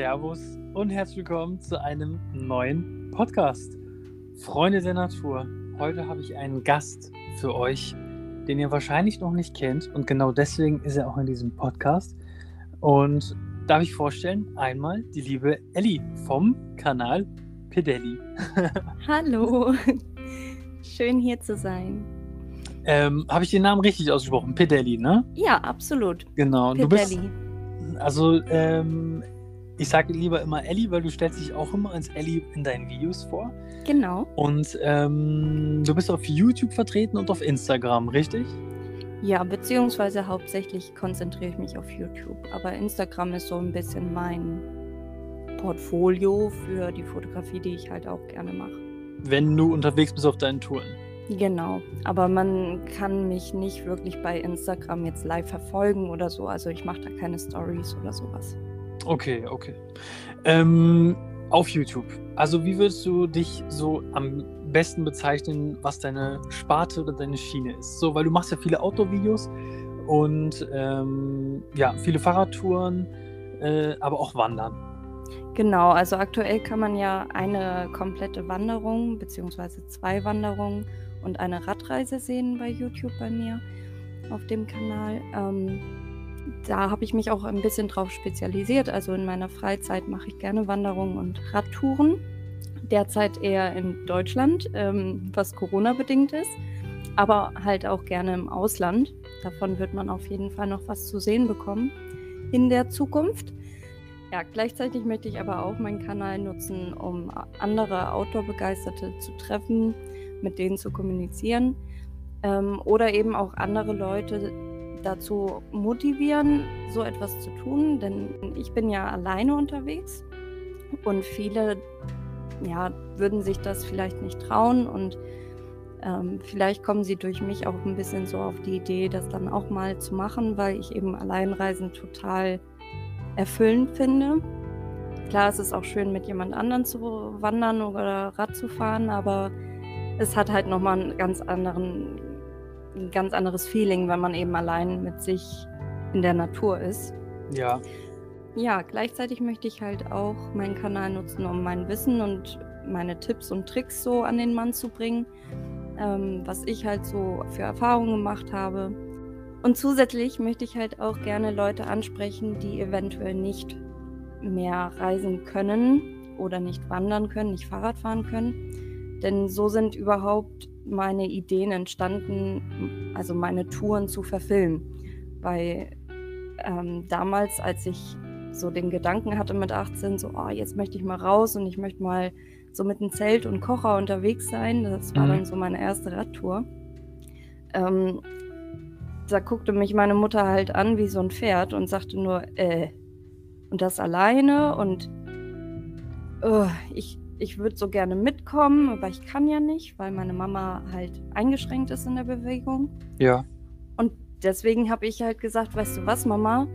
Servus und herzlich willkommen zu einem neuen Podcast. Freunde der Natur, heute habe ich einen Gast für euch, den ihr wahrscheinlich noch nicht kennt und genau deswegen ist er auch in diesem Podcast. Und darf ich vorstellen, einmal die liebe Ellie vom Kanal Pedelli. Hallo, schön hier zu sein. Ähm, habe ich den Namen richtig ausgesprochen? Pedelli, ne? Ja, absolut. Genau. Du Pedelli. bist, also, ähm, ich sage lieber immer Ellie, weil du stellst dich auch immer als Ellie in deinen Videos vor. Genau. Und ähm, du bist auf YouTube vertreten und auf Instagram, richtig? Ja, beziehungsweise hauptsächlich konzentriere ich mich auf YouTube. Aber Instagram ist so ein bisschen mein Portfolio für die Fotografie, die ich halt auch gerne mache. Wenn du unterwegs bist auf deinen Touren. Genau, aber man kann mich nicht wirklich bei Instagram jetzt live verfolgen oder so. Also ich mache da keine Stories oder sowas. Okay, okay. Ähm, auf YouTube. Also wie würdest du dich so am besten bezeichnen, was deine Sparte oder deine Schiene ist? So, weil du machst ja viele Outdoor-Videos und ähm, ja, viele Fahrradtouren, äh, aber auch Wandern. Genau, also aktuell kann man ja eine komplette Wanderung beziehungsweise zwei Wanderungen und eine Radreise sehen bei YouTube bei mir auf dem Kanal. Ähm, da habe ich mich auch ein bisschen drauf spezialisiert. Also in meiner Freizeit mache ich gerne Wanderungen und Radtouren. Derzeit eher in Deutschland, ähm, was Corona-bedingt ist, aber halt auch gerne im Ausland. Davon wird man auf jeden Fall noch was zu sehen bekommen in der Zukunft. Ja, gleichzeitig möchte ich aber auch meinen Kanal nutzen, um andere Outdoor-Begeisterte zu treffen, mit denen zu kommunizieren ähm, oder eben auch andere Leute dazu motivieren, so etwas zu tun. Denn ich bin ja alleine unterwegs und viele ja, würden sich das vielleicht nicht trauen und ähm, vielleicht kommen sie durch mich auch ein bisschen so auf die Idee, das dann auch mal zu machen, weil ich eben Alleinreisen total erfüllend finde. Klar, es ist auch schön, mit jemand anderem zu wandern oder Rad zu fahren, aber es hat halt nochmal einen ganz anderen, ein ganz anderes Feeling, wenn man eben allein mit sich in der Natur ist. Ja. Ja, gleichzeitig möchte ich halt auch meinen Kanal nutzen, um mein Wissen und meine Tipps und Tricks so an den Mann zu bringen, ähm, was ich halt so für Erfahrungen gemacht habe. Und zusätzlich möchte ich halt auch gerne Leute ansprechen, die eventuell nicht mehr reisen können oder nicht wandern können, nicht Fahrrad fahren können. Denn so sind überhaupt meine Ideen entstanden, also meine Touren zu verfilmen. Weil ähm, damals, als ich so den Gedanken hatte mit 18, so, oh, jetzt möchte ich mal raus und ich möchte mal so mit einem Zelt und Kocher unterwegs sein, das war Mhm. dann so meine erste Radtour. Ähm, da guckte mich meine Mutter halt an wie so ein Pferd und sagte nur, äh, und das alleine und äh, ich, ich würde so gerne mitkommen, aber ich kann ja nicht, weil meine Mama halt eingeschränkt ist in der Bewegung. Ja. Und deswegen habe ich halt gesagt, weißt du was, Mama,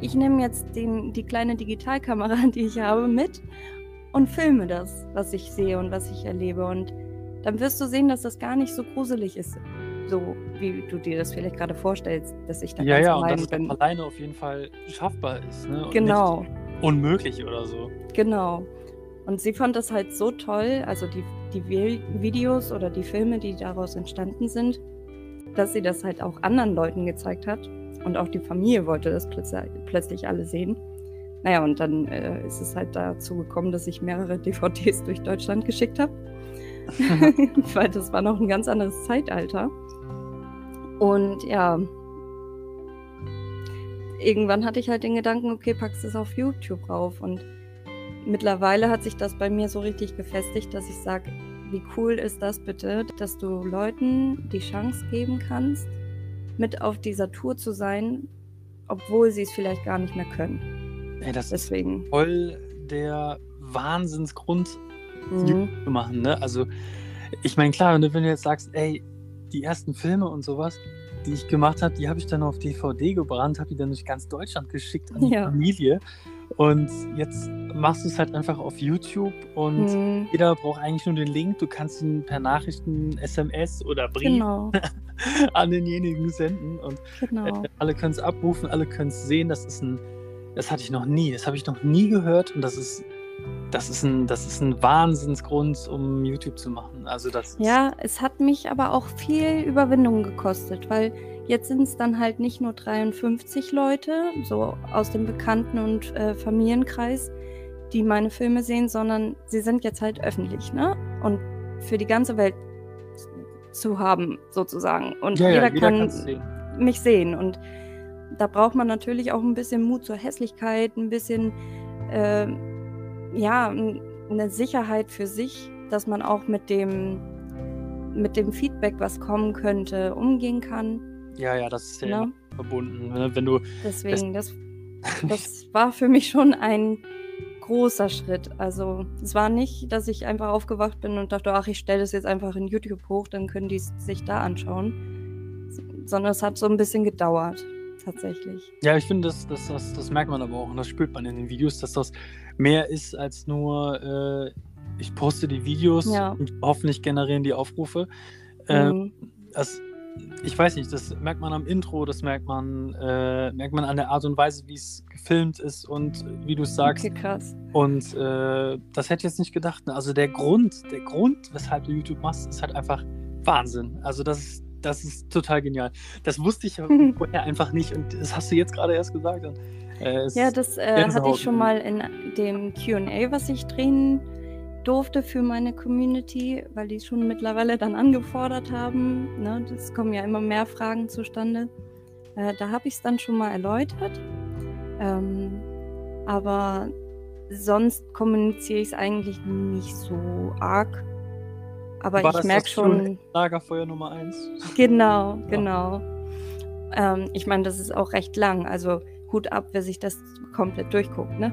ich nehme jetzt den, die kleine Digitalkamera, die ich habe, mit und filme das, was ich sehe und was ich erlebe. Und dann wirst du sehen, dass das gar nicht so gruselig ist, so wie du dir das vielleicht gerade vorstellst, dass ich da Ja, ganz ja, und allein dass es bin. auch alleine auf jeden Fall schaffbar ist, ne? Und Genau. Unmöglich oder so. Genau. Und sie fand das halt so toll, also die, die Vi- Videos oder die Filme, die daraus entstanden sind, dass sie das halt auch anderen Leuten gezeigt hat. Und auch die Familie wollte das plötzlich, plötzlich alle sehen. Naja, und dann äh, ist es halt dazu gekommen, dass ich mehrere DVDs durch Deutschland geschickt habe. Weil das war noch ein ganz anderes Zeitalter. Und ja, irgendwann hatte ich halt den Gedanken, okay, packst es auf YouTube rauf. Und mittlerweile hat sich das bei mir so richtig gefestigt, dass ich sage, wie cool ist das bitte, dass du Leuten die Chance geben kannst, mit auf dieser Tour zu sein, obwohl sie es vielleicht gar nicht mehr können. Ey, das ist Deswegen. voll der Wahnsinnsgrund, Mhm. Zu machen, ne? Also, ich meine, klar, wenn du, wenn du jetzt sagst, ey, die ersten Filme und sowas, die ich gemacht habe, die habe ich dann auf DVD gebrannt, habe die dann durch ganz Deutschland geschickt an die Ja. Familie. Und jetzt machst du es halt einfach auf YouTube und Mhm. jeder braucht eigentlich nur den Link. Du kannst ihn per Nachrichten, SMS oder Brief Genau, an denjenigen senden und genau. äh, alle können es abrufen, alle können es sehen. Das ist ein Das hatte ich noch nie. Das habe ich noch nie gehört und das ist, das ist ein, das ist ein Wahnsinnsgrund, um YouTube zu machen. Also das Ja, es hat mich aber auch viel Überwindung gekostet, weil jetzt sind es dann halt nicht nur 53 Leute, so aus dem Bekannten- und äh, Familienkreis, die meine Filme sehen, sondern sie sind jetzt halt öffentlich, ne? Und für die ganze Welt zu haben, sozusagen. Und ja, jeder, ja, jeder kann sehen. mich sehen. Und da braucht man natürlich auch ein bisschen Mut zur Hässlichkeit, ein bisschen, äh, ja, eine Sicherheit für sich, dass man auch mit dem, mit dem Feedback, was kommen könnte, umgehen kann. Ja, ja, das ist ja Ne? immer verbunden. Ne? Wenn du Deswegen, das, das war für mich schon ein großer Schritt. Also es war nicht, dass ich einfach aufgewacht bin und dachte, ach, ich stelle das jetzt einfach in YouTube hoch, dann können die sich da anschauen. Sondern es hat so ein bisschen gedauert, tatsächlich. Ja, ich finde, das, das, das, das merkt man aber auch und das spürt man in den Videos, dass das mehr ist als nur, äh, ich poste die Videos Ja. und hoffentlich generieren die Aufrufe. Ähm, Mhm. das, ich weiß nicht, das merkt man am Intro, das merkt man, äh, merkt man an der Art und Weise, wie es gefilmt ist und wie du es sagst. Okay, krass. Und äh, das hätte ich jetzt nicht gedacht. Ne? Also der Grund, der Grund, weshalb du YouTube machst, ist halt einfach Wahnsinn. Also das ist, das ist total genial. Das wusste ich ja vorher einfach nicht und das hast du jetzt gerade erst gesagt. Und, äh, Ja, das äh, hatte ich schon mal in dem QA, was ich drehen durfte für meine Community, weil die schon mittlerweile dann angefordert haben. Ne? Es kommen ja immer mehr Fragen zustande. Äh, da habe ich es dann schon mal erläutert. Ähm, aber sonst kommuniziere ich es eigentlich nicht so arg. Aber war ich merke schon. Lagerfeuer Nummer 1. Genau, genau. Ähm, ich meine, das ist auch recht lang. Also Hut ab, wer sich das komplett durchguckt, ne?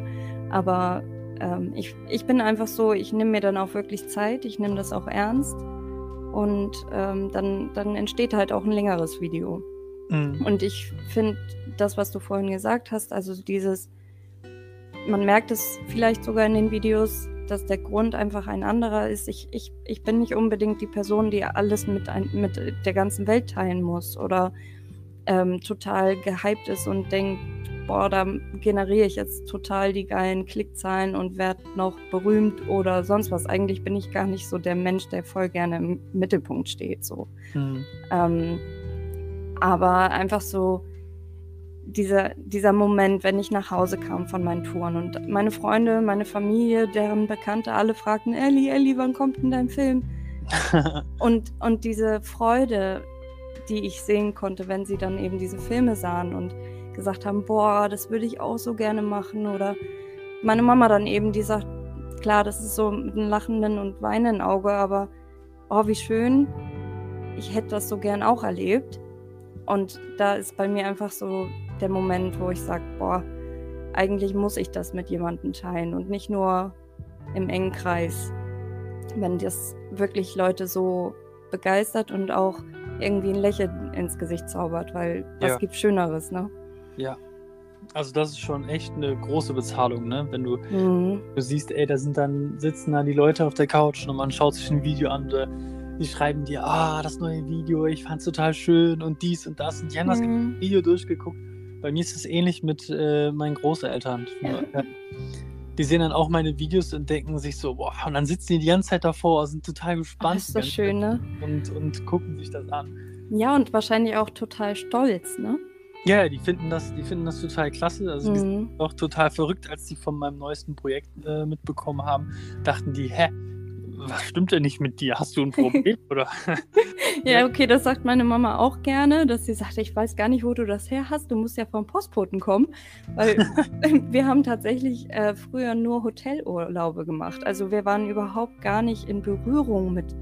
Aber ähm, ich, ich bin einfach so, ich nehme mir dann auch wirklich Zeit, ich nehme das auch ernst. Und ähm, dann, dann entsteht halt auch ein längeres Video. Mhm. Und ich finde das, was du vorhin gesagt hast, also dieses, man merkt es vielleicht sogar in den Videos, dass der Grund einfach ein anderer ist. Ich, ich, ich bin nicht unbedingt die Person, die alles mit, ein, mit der ganzen Welt teilen muss oder ähm, total gehypt ist und denkt, boah, da generiere ich jetzt total die geilen Klickzahlen und werde noch berühmt oder sonst was. Eigentlich bin ich gar nicht so der Mensch, der voll gerne im Mittelpunkt steht. So. Mhm. Ähm, aber einfach so dieser, dieser Moment, wenn ich nach Hause kam von meinen Touren und meine Freunde, meine Familie, deren Bekannte alle fragten, Elli, Elli, wann kommt denn dein Film? Und, und diese Freude, die ich sehen konnte, wenn sie dann eben diese Filme sahen und gesagt haben, boah, das würde ich auch so gerne machen. Oder meine Mama dann eben, die sagt, klar, das ist so mit einem lachenden und weinenden Auge, aber oh, wie schön, ich hätte das so gern auch erlebt. Und da ist bei mir einfach so der Moment, wo ich sage, boah, eigentlich muss ich das mit jemandem teilen und nicht nur im engen Kreis. Wenn das wirklich Leute so begeistert und auch irgendwie ein Lächeln ins Gesicht zaubert, weil was Ja. gibt Schöneres, ne? Ja. Also das ist schon echt eine große Bezahlung, ne? Wenn du, Mhm. du siehst, ey, da sind dann, sitzen da die Leute auf der Couch und man schaut sich ein Video an und die schreiben dir, ah, das neue Video, ich fand's total schön und dies und das und die haben das Mhm. Video durchgeguckt. Bei mir ist es ähnlich mit äh, meinen Großeltern. Ja. Die sehen dann auch meine Videos und denken sich so, boah, und dann sitzen die die ganze Zeit davor, sind total gespannt ist das die ganze schön, ne? Und, und gucken sich das an. Ja, und wahrscheinlich auch total stolz, ne? Ja, die finden das, die finden das total klasse. Also die sind Mhm. auch total verrückt, als die von meinem neuesten Projekt äh, mitbekommen haben. Dachten die, hä, was stimmt denn nicht mit dir? Hast du ein Problem? Oder? Ja, okay, das sagt meine Mama auch gerne, dass sie sagt, ich weiß gar nicht, wo du das her hast. Du musst ja vom Postboten kommen. Weil wir haben tatsächlich äh, früher nur Hotelurlaube gemacht. Also wir waren überhaupt gar nicht in Berührung mit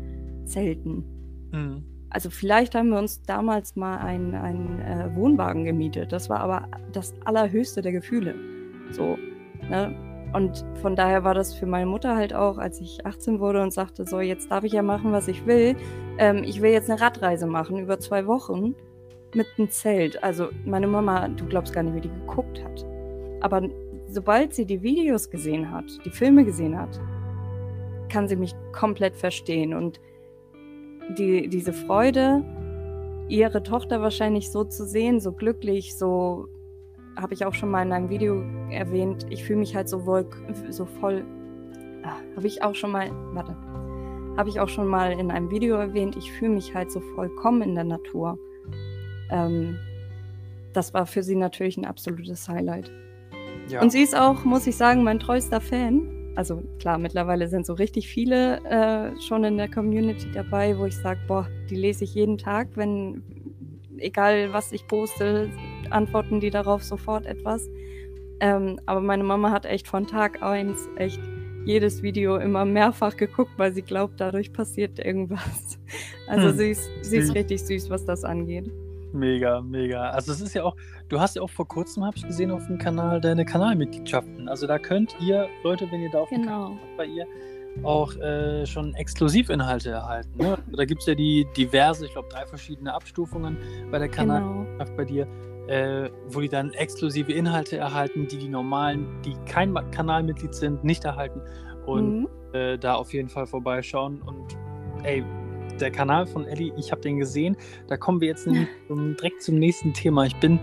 Zelten. Mhm. Also vielleicht haben wir uns damals mal einen, einen äh, Wohnwagen gemietet. Das war aber das allerhöchste der Gefühle. So, ne? Und von daher war das für meine Mutter halt auch, als ich 18 wurde und sagte, so, jetzt darf ich ja machen, was ich will. Ähm, ich will jetzt eine Radreise machen über zwei Wochen mit einem Zelt. Also meine Mama, du glaubst gar nicht, wie die geguckt hat. Aber sobald sie die Videos gesehen hat, die Filme gesehen hat, kann sie mich komplett verstehen. Und die, diese Freude, ihre Tochter wahrscheinlich so zu sehen, so glücklich, so habe ich auch schon mal in einem Video erwähnt, ich fühle mich halt so, wohl, so voll. Ah, habe ich auch schon mal, warte, habe ich auch schon mal in einem Video erwähnt, ich fühle mich halt so vollkommen in der Natur. Ähm, das war für sie natürlich ein absolutes Highlight. Ja. Und sie ist auch, muss ich sagen, mein treuester Fan. Also klar, mittlerweile sind so richtig viele äh, schon in der Community dabei, wo ich sage, boah, die lese ich jeden Tag, wenn, egal was ich poste, antworten die darauf sofort etwas. Ähm, aber meine Mama hat echt von Tag 1 echt jedes Video immer mehrfach geguckt, weil sie glaubt, dadurch passiert irgendwas. Also hm. sie, ist, sie ist richtig süß, was das angeht. Mega, mega. Also es ist ja auch, du hast ja auch vor kurzem, habe ich gesehen, auf dem Kanal deine Kanalmitgliedschaften. Also da könnt ihr, Leute, wenn ihr da auf genau. dem Kanal bei ihr auch äh, schon Exklusivinhalte erhalten. Ne? Da gibt es ja die diverse, ich glaube, drei verschiedene Abstufungen bei der Kanalmitgliedschaft genau. bei dir, äh, wo die dann exklusive Inhalte erhalten, die die normalen, die kein Kanalmitglied sind, nicht erhalten. Und mhm. äh, da auf jeden Fall vorbeischauen. Und ey, der Kanal von Ellie, ich habe den gesehen. Da kommen wir jetzt direkt zum nächsten Thema. Ich bin,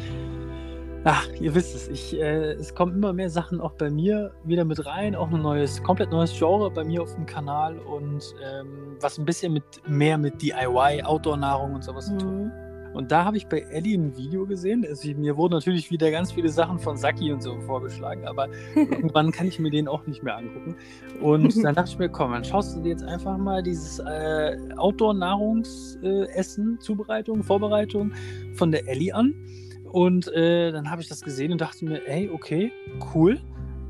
ach, ihr wisst es, ich, äh, es kommen immer mehr Sachen auch bei mir wieder mit rein, auch ein neues, komplett neues Genre bei mir auf dem Kanal und ähm, was ein bisschen mit mehr mit DIY, Outdoor-Nahrung und sowas mhm. zu tun. Und da habe ich bei Ellie ein Video gesehen. Also, mir wurden natürlich wieder ganz viele Sachen von Saki und so vorgeschlagen, aber irgendwann kann ich mir den auch nicht mehr angucken. Und dann dachte ich mir, komm, dann schaust du dir jetzt einfach mal dieses äh, Outdoor-Nahrungsessen, Zubereitung, Vorbereitung von der Ellie an. Und äh, dann habe ich das gesehen und dachte mir, ey, okay, cool.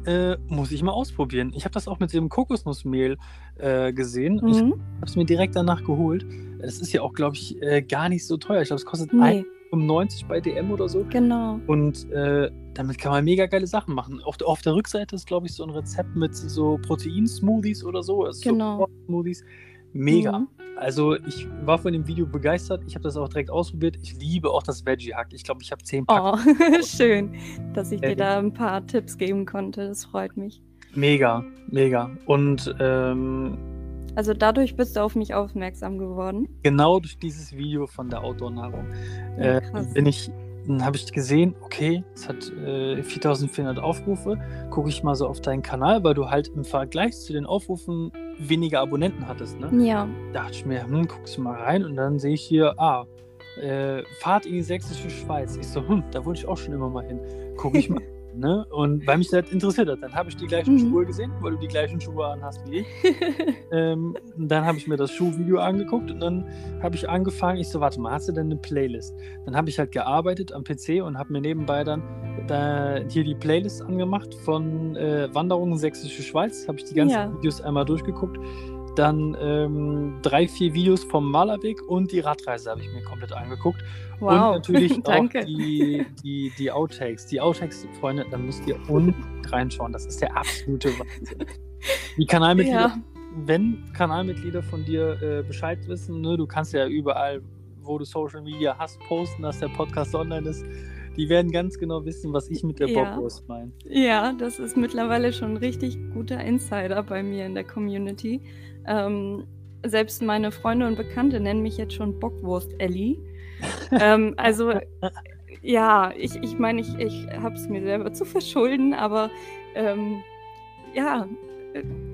Äh, muss ich mal ausprobieren. Ich habe das auch mit dem Kokosnussmehl äh, gesehen. Mhm. Ich habe es mir direkt danach geholt. Das ist ja auch, glaube ich, äh, gar nicht so teuer. Ich glaube, es kostet nee. 1,95 bei DM oder so. Genau. Und äh, damit kann man mega geile Sachen machen. Auf, auf der Rückseite ist, glaube ich, so ein Rezept mit so Protein-Smoothies oder so. Also genau. So Smoothies. Mega. Mhm. Also ich war von dem Video begeistert. Ich habe das auch direkt ausprobiert. Ich liebe auch das Veggie-Hack. Ich glaube, ich habe zehn Pack. Oh, schön, dass ich dir da ein paar Tipps geben konnte. Das freut mich. Mega, mega. Und ähm, also dadurch bist du auf mich aufmerksam geworden. Genau durch dieses Video von der Outdoor-Nahrung ja, äh, bin ich, habe ich gesehen, okay, es hat äh, 4400 Aufrufe. Gucke ich mal so auf deinen Kanal, weil du halt im Vergleich zu den Aufrufen weniger Abonnenten hattest, ne? Ja. Da dachte ich mir, hm, guckst du mal rein und dann sehe ich hier, ah, äh, Fahrt in die sächsische Schweiz. Ich so, hm, da wollte ich auch schon immer mal hin. Gucke ich mal. Ne? Und weil mich das interessiert hat, dann habe ich die gleichen mhm. Schuhe gesehen, weil du die gleichen Schuhe anhast wie ich. ähm, dann habe ich mir das Schuhvideo angeguckt und dann habe ich angefangen, ich so, warte mal, hast du denn eine Playlist? Dann habe ich halt gearbeitet am PC und habe mir nebenbei dann da hier die Playlist angemacht von äh, Wanderungen Sächsische Schweiz. Habe ich die ganzen ja. Videos einmal durchgeguckt dann ähm, drei, vier Videos vom Malerweg und die Radreise habe ich mir komplett angeguckt. Wow. Und natürlich auch die, die, die Outtakes. Die Outtakes, Freunde, da müsst ihr unbedingt reinschauen. Das ist der absolute Wahnsinn. Die Kanalmitglieder, ja. wenn Kanalmitglieder von dir äh, Bescheid wissen, ne, du kannst ja überall, wo du Social Media hast, posten, dass der Podcast online ist. Die werden ganz genau wissen, was ich mit der ja. Bockwurst meine. Ja, das ist mittlerweile schon ein richtig guter Insider bei mir in der Community. Ähm, selbst meine Freunde und Bekannte nennen mich jetzt schon Bockwurst-Ellie. ähm, also, ja, ich, ich meine, ich, ich habe es mir selber zu verschulden, aber ähm, ja,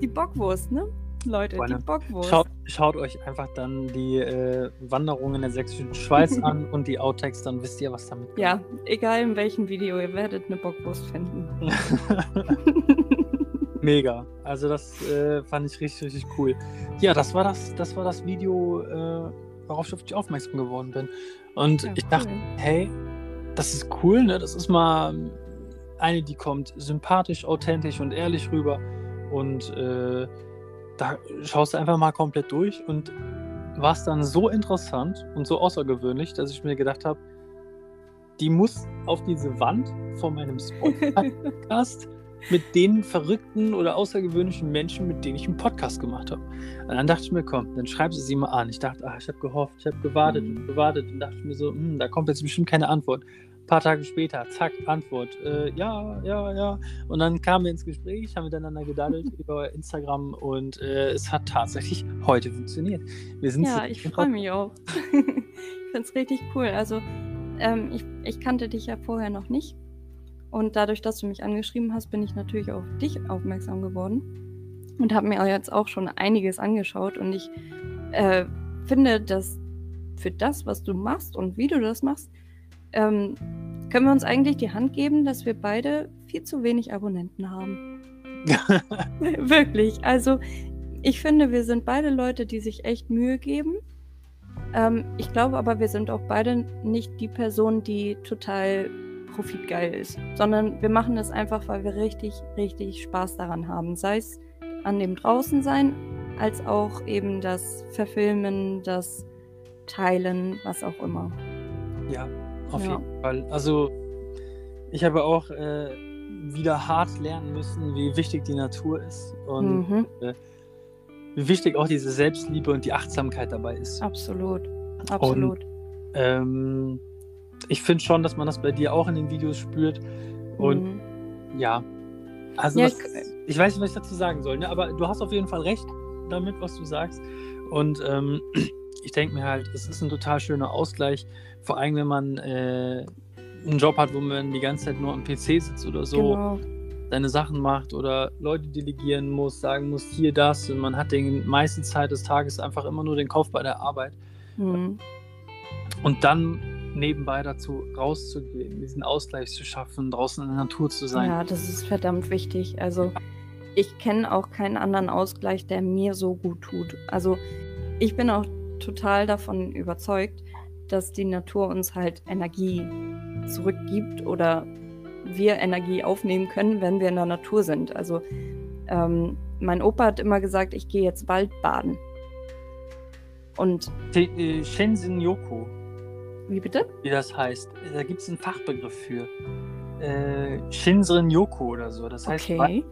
die Bockwurst, ne? Leute, Freunde, die Bockwurst. Schaut, schaut, euch einfach dann die äh, Wanderung in der sächsischen Schweiz an und die Outtakes, dann wisst ihr, was damit kommt. Ja, egal in welchem Video, ihr werdet eine Bockwurst finden. Mega. Also das äh, fand ich richtig, richtig cool. Ja, das war das, das war das Video, äh, worauf ich auf dich aufmerksam geworden bin. Und ja, ich dachte, hey, das ist cool, ne? Das ist mal eine, die kommt sympathisch, authentisch und ehrlich rüber. Und äh, da schaust du einfach mal komplett durch und war es dann so interessant und so außergewöhnlich, dass ich mir gedacht habe, die muss auf diese Wand von meinem Spotify-Podcast mit den verrückten oder außergewöhnlichen Menschen, mit denen ich einen Podcast gemacht habe. Und dann dachte ich mir, komm, dann schreibst du sie mal an. Ich dachte, ach, ich habe gehofft, ich habe gewartet und gewartet und dachte mir so, hm, da kommt jetzt bestimmt keine Antwort. Ein paar Tage später, zack, Antwort. Äh, ja, ja, ja. Und dann kamen wir ins Gespräch, haben miteinander gedaddelt über Instagram und äh, es hat tatsächlich heute funktioniert. Wir sind ja, ich freue mich auch. ich finde es richtig cool. Also, ähm, ich, ich kannte dich ja vorher noch nicht. Und dadurch, dass du mich angeschrieben hast, bin ich natürlich auf dich aufmerksam geworden und habe mir jetzt auch schon einiges angeschaut. Und ich äh, finde, dass für das, was du machst und wie du das machst, ähm, können wir uns eigentlich die Hand geben, dass wir beide viel zu wenig Abonnenten haben. Wirklich. Also ich finde, wir sind beide Leute, die sich echt Mühe geben. Ähm, ich glaube aber, wir sind auch beide nicht die Person, die total profitgeil ist, sondern wir machen das einfach, weil wir richtig, richtig Spaß daran haben. Sei es an dem Draußensein, als auch eben das Verfilmen, das Teilen, was auch immer. Ja, auf ja. jeden Fall. Also ich habe auch äh, wieder hart lernen müssen, wie wichtig die Natur ist und mhm. äh, wie wichtig auch diese Selbstliebe und die Achtsamkeit dabei ist. Absolut, absolut. Und, ähm, ich finde schon, dass man das bei dir auch in den Videos spürt. Und mhm. ja, also ja, was, ich weiß nicht, was ich dazu sagen soll, ne? aber du hast auf jeden Fall recht damit, was du sagst. Und ähm, ich denke mir halt, es ist ein total schöner Ausgleich, vor allem wenn man äh, einen Job hat, wo man die ganze Zeit nur am PC sitzt oder so, genau. seine Sachen macht oder Leute delegieren muss, sagen muss, hier das und man hat die meiste Zeit des Tages einfach immer nur den Kopf bei der Arbeit. Mhm. Und dann nebenbei dazu rauszugehen, diesen Ausgleich zu schaffen, draußen in der Natur zu sein. Ja, das ist verdammt wichtig. Also ich kenne auch keinen anderen Ausgleich, der mir so gut tut. Also ich bin auch total davon überzeugt, dass die Natur uns halt Energie zurückgibt oder wir Energie aufnehmen können, wenn wir in der Natur sind. Also ähm, mein Opa hat immer gesagt, ich gehe jetzt Waldbaden. Und äh, Shenzhen Yoko. Wie bitte? Wie das heißt. Da gibt es einen Fachbegriff für. Äh, Shinrin Yoko oder so. Das heißt. Okay.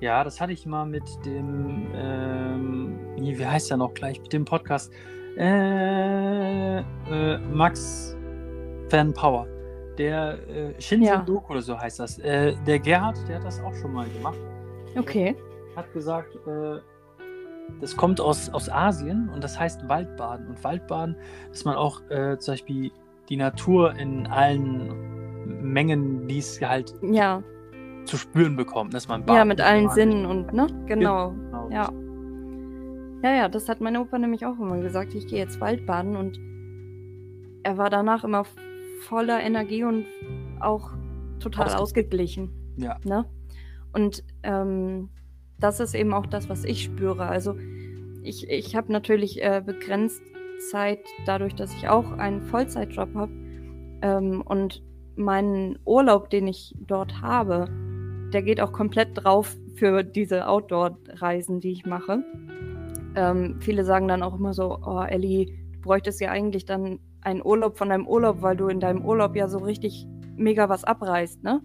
Ja, das hatte ich mal mit dem, ähm, wie, heißt er noch gleich, mit dem Podcast. Äh, äh, Max Van Power. Der äh, Shinrin ja. Doku oder so heißt das. Äh, der Gerhard, der hat das auch schon mal gemacht. Okay. Hat gesagt, äh, das kommt aus, aus Asien und das heißt Waldbaden. Und Waldbaden, dass man auch äh, zum Beispiel die Natur in allen Mengen, die es halt ja. zu spüren bekommt, dass man baden Ja, mit allen Sinnen und, ne? Genau. genau. Ja. Ja, ja, das hat meine Opa nämlich auch immer gesagt. Ich gehe jetzt Waldbaden und er war danach immer voller Energie und auch total Ausge ausgeglichen. Ja. Ne? Und ähm, das ist eben auch das, was ich spüre. Also ich, ich habe natürlich äh, begrenzt Zeit dadurch, dass ich auch einen Vollzeitjob habe. Ähm, und meinen Urlaub, den ich dort habe, der geht auch komplett drauf für diese Outdoor-Reisen, die ich mache. Ähm, viele sagen dann auch immer so, oh Ellie, du bräuchtest ja eigentlich dann einen Urlaub von deinem Urlaub, weil du in deinem Urlaub ja so richtig mega was abreißt, ne?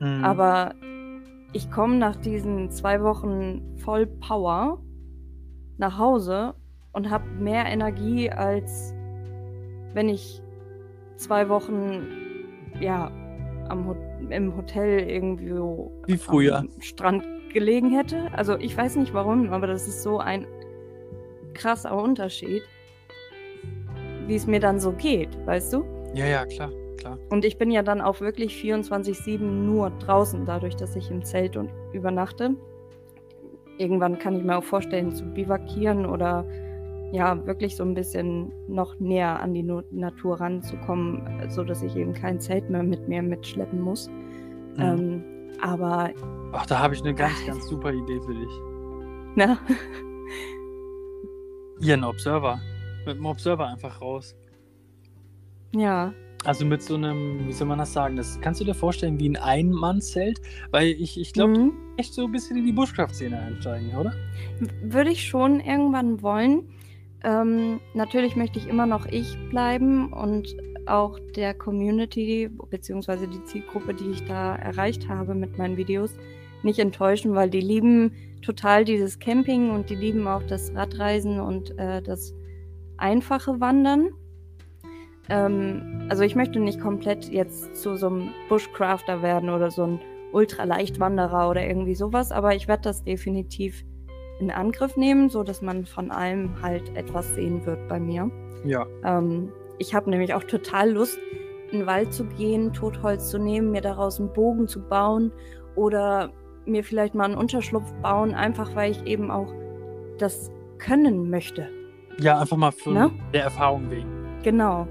Mhm. Aber ich komme nach diesen zwei Wochen voll Power nach Hause und habe mehr Energie, als wenn ich zwei Wochen ja am im Hotel irgendwie Wie früher. am Strand gelegen hätte. Also ich weiß nicht warum, aber das ist so ein krasser Unterschied, wie es mir dann so geht, weißt du? Ja, ja, klar klar. Und ich bin ja dann auch wirklich 24-7 nur draußen, dadurch, dass ich im Zelt und übernachte. Irgendwann kann ich mir auch vorstellen, zu bivakieren oder ja, wirklich so ein bisschen noch näher an die Natur ranzukommen, sodass ich eben kein Zelt mehr mit mir mitschleppen muss. Mhm. Ähm, aber. Ach, da habe ich eine ganz, ganz super Idee für dich. Na? Hier ein Observer. Mit dem Observer einfach raus. Ja, also mit so einem, wie soll man das sagen, das kannst du dir vorstellen wie ein Ein-Mann-Zelt? Weil ich, ich glaube, mhm. echt so ein bisschen in die Buschkraftszene einsteigen, oder? Würde ich schon irgendwann wollen. Ähm, natürlich möchte ich immer noch ich bleiben und auch der Community bzw. die Zielgruppe, die ich da erreicht habe mit meinen Videos, nicht enttäuschen, weil die lieben total dieses Camping und die lieben auch das Radreisen und äh, das einfache Wandern. Ähm, also ich möchte nicht komplett jetzt zu so einem Bushcrafter werden oder so ein Ultraleichtwanderer oder irgendwie sowas, aber ich werde das definitiv in Angriff nehmen, so dass man von allem halt etwas sehen wird bei mir. Ja. Ähm, ich habe nämlich auch total Lust, in den Wald zu gehen, Totholz zu nehmen, mir daraus einen Bogen zu bauen oder mir vielleicht mal einen Unterschlupf bauen, einfach weil ich eben auch das können möchte. Ja, einfach mal für Ne? der Erfahrung wegen. Genau.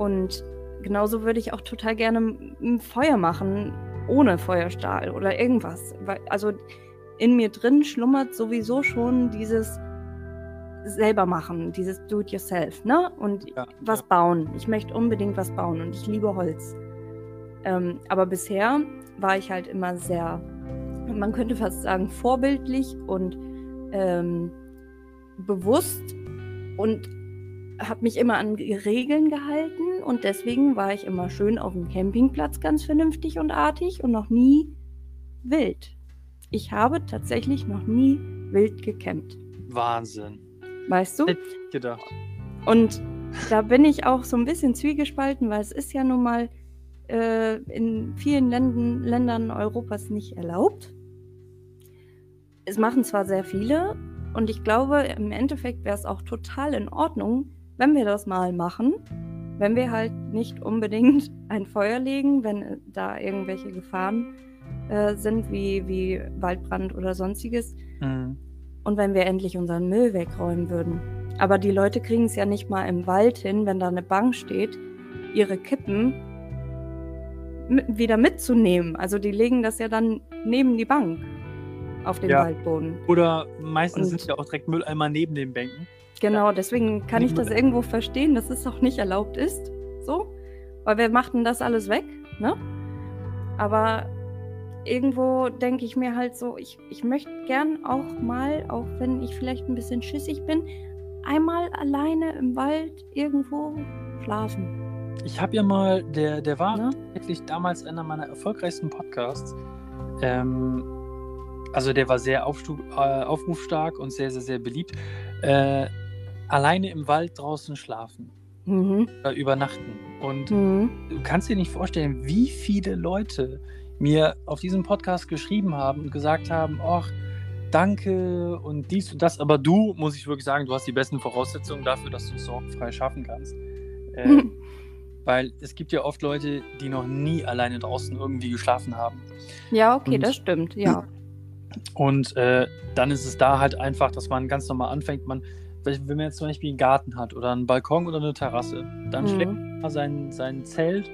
Und genauso würde ich auch total gerne ein Feuer machen, ohne Feuerstahl oder irgendwas. Also in mir drin schlummert sowieso schon dieses selber machen, dieses Do-it-yourself, ne? Und Ja, was ja. bauen. Ich möchte unbedingt was bauen und ich liebe Holz. Ähm, aber bisher war ich halt immer sehr, man könnte fast sagen, vorbildlich und ähm, bewusst und habe mich immer an Regeln gehalten und deswegen war ich immer schön auf dem Campingplatz ganz vernünftig und artig und noch nie wild. Ich habe tatsächlich noch nie wild gecampt. Wahnsinn. Weißt du? Hätte gedacht. Und da bin ich auch so ein bisschen zwiegespalten, weil es ist ja nun mal äh, in vielen Länden, Ländern Europas nicht erlaubt. Es machen zwar sehr viele und ich glaube, im Endeffekt wäre es auch total in Ordnung, wenn wir das mal machen, wenn wir halt nicht unbedingt ein Feuer legen, wenn äh, da irgendwelche Gefahren äh, sind, wie, wie Waldbrand oder sonstiges. Mhm. Und wenn wir endlich unseren Müll wegräumen würden. Aber die Leute kriegen es ja nicht mal im Wald hin, wenn da eine Bank steht, ihre Kippen wieder mitzunehmen. Also die legen das ja dann neben die Bank auf den Ja. Waldboden. Oder meistens Und- sind ja auch direkt Mülleimer neben den Bänken. Genau, deswegen kann ich das irgendwo verstehen, dass es auch nicht erlaubt ist. So. Weil wer macht denn das alles weg? Ne? Aber irgendwo denke ich mir halt so, ich, ich möchte gern auch mal, auch wenn ich vielleicht ein bisschen schissig bin, einmal alleine im Wald irgendwo schlafen. Ich habe ja mal, der, der war Ne? wirklich damals einer meiner erfolgreichsten Podcasts. Ähm, also der war sehr aufstu äh, aufrufstark und sehr, sehr, sehr beliebt. Äh, alleine im Wald draußen schlafen Mhm. oder übernachten. Und Mhm. du kannst dir nicht vorstellen, wie viele Leute mir auf diesem Podcast geschrieben haben und gesagt haben, ach, danke und dies und das. Aber du, muss ich wirklich sagen, du hast die besten Voraussetzungen dafür, dass du es sorgenfrei schaffen kannst. Äh, weil es gibt ja oft Leute, die noch nie alleine draußen irgendwie geschlafen haben. Ja, okay, Und- das stimmt, ja. Und äh, dann ist es da halt einfach, dass man ganz normal anfängt. Man, wenn man jetzt zum Beispiel einen Garten hat oder einen Balkon oder eine Terrasse, dann schlägt Mhm. man sein, sein Zelt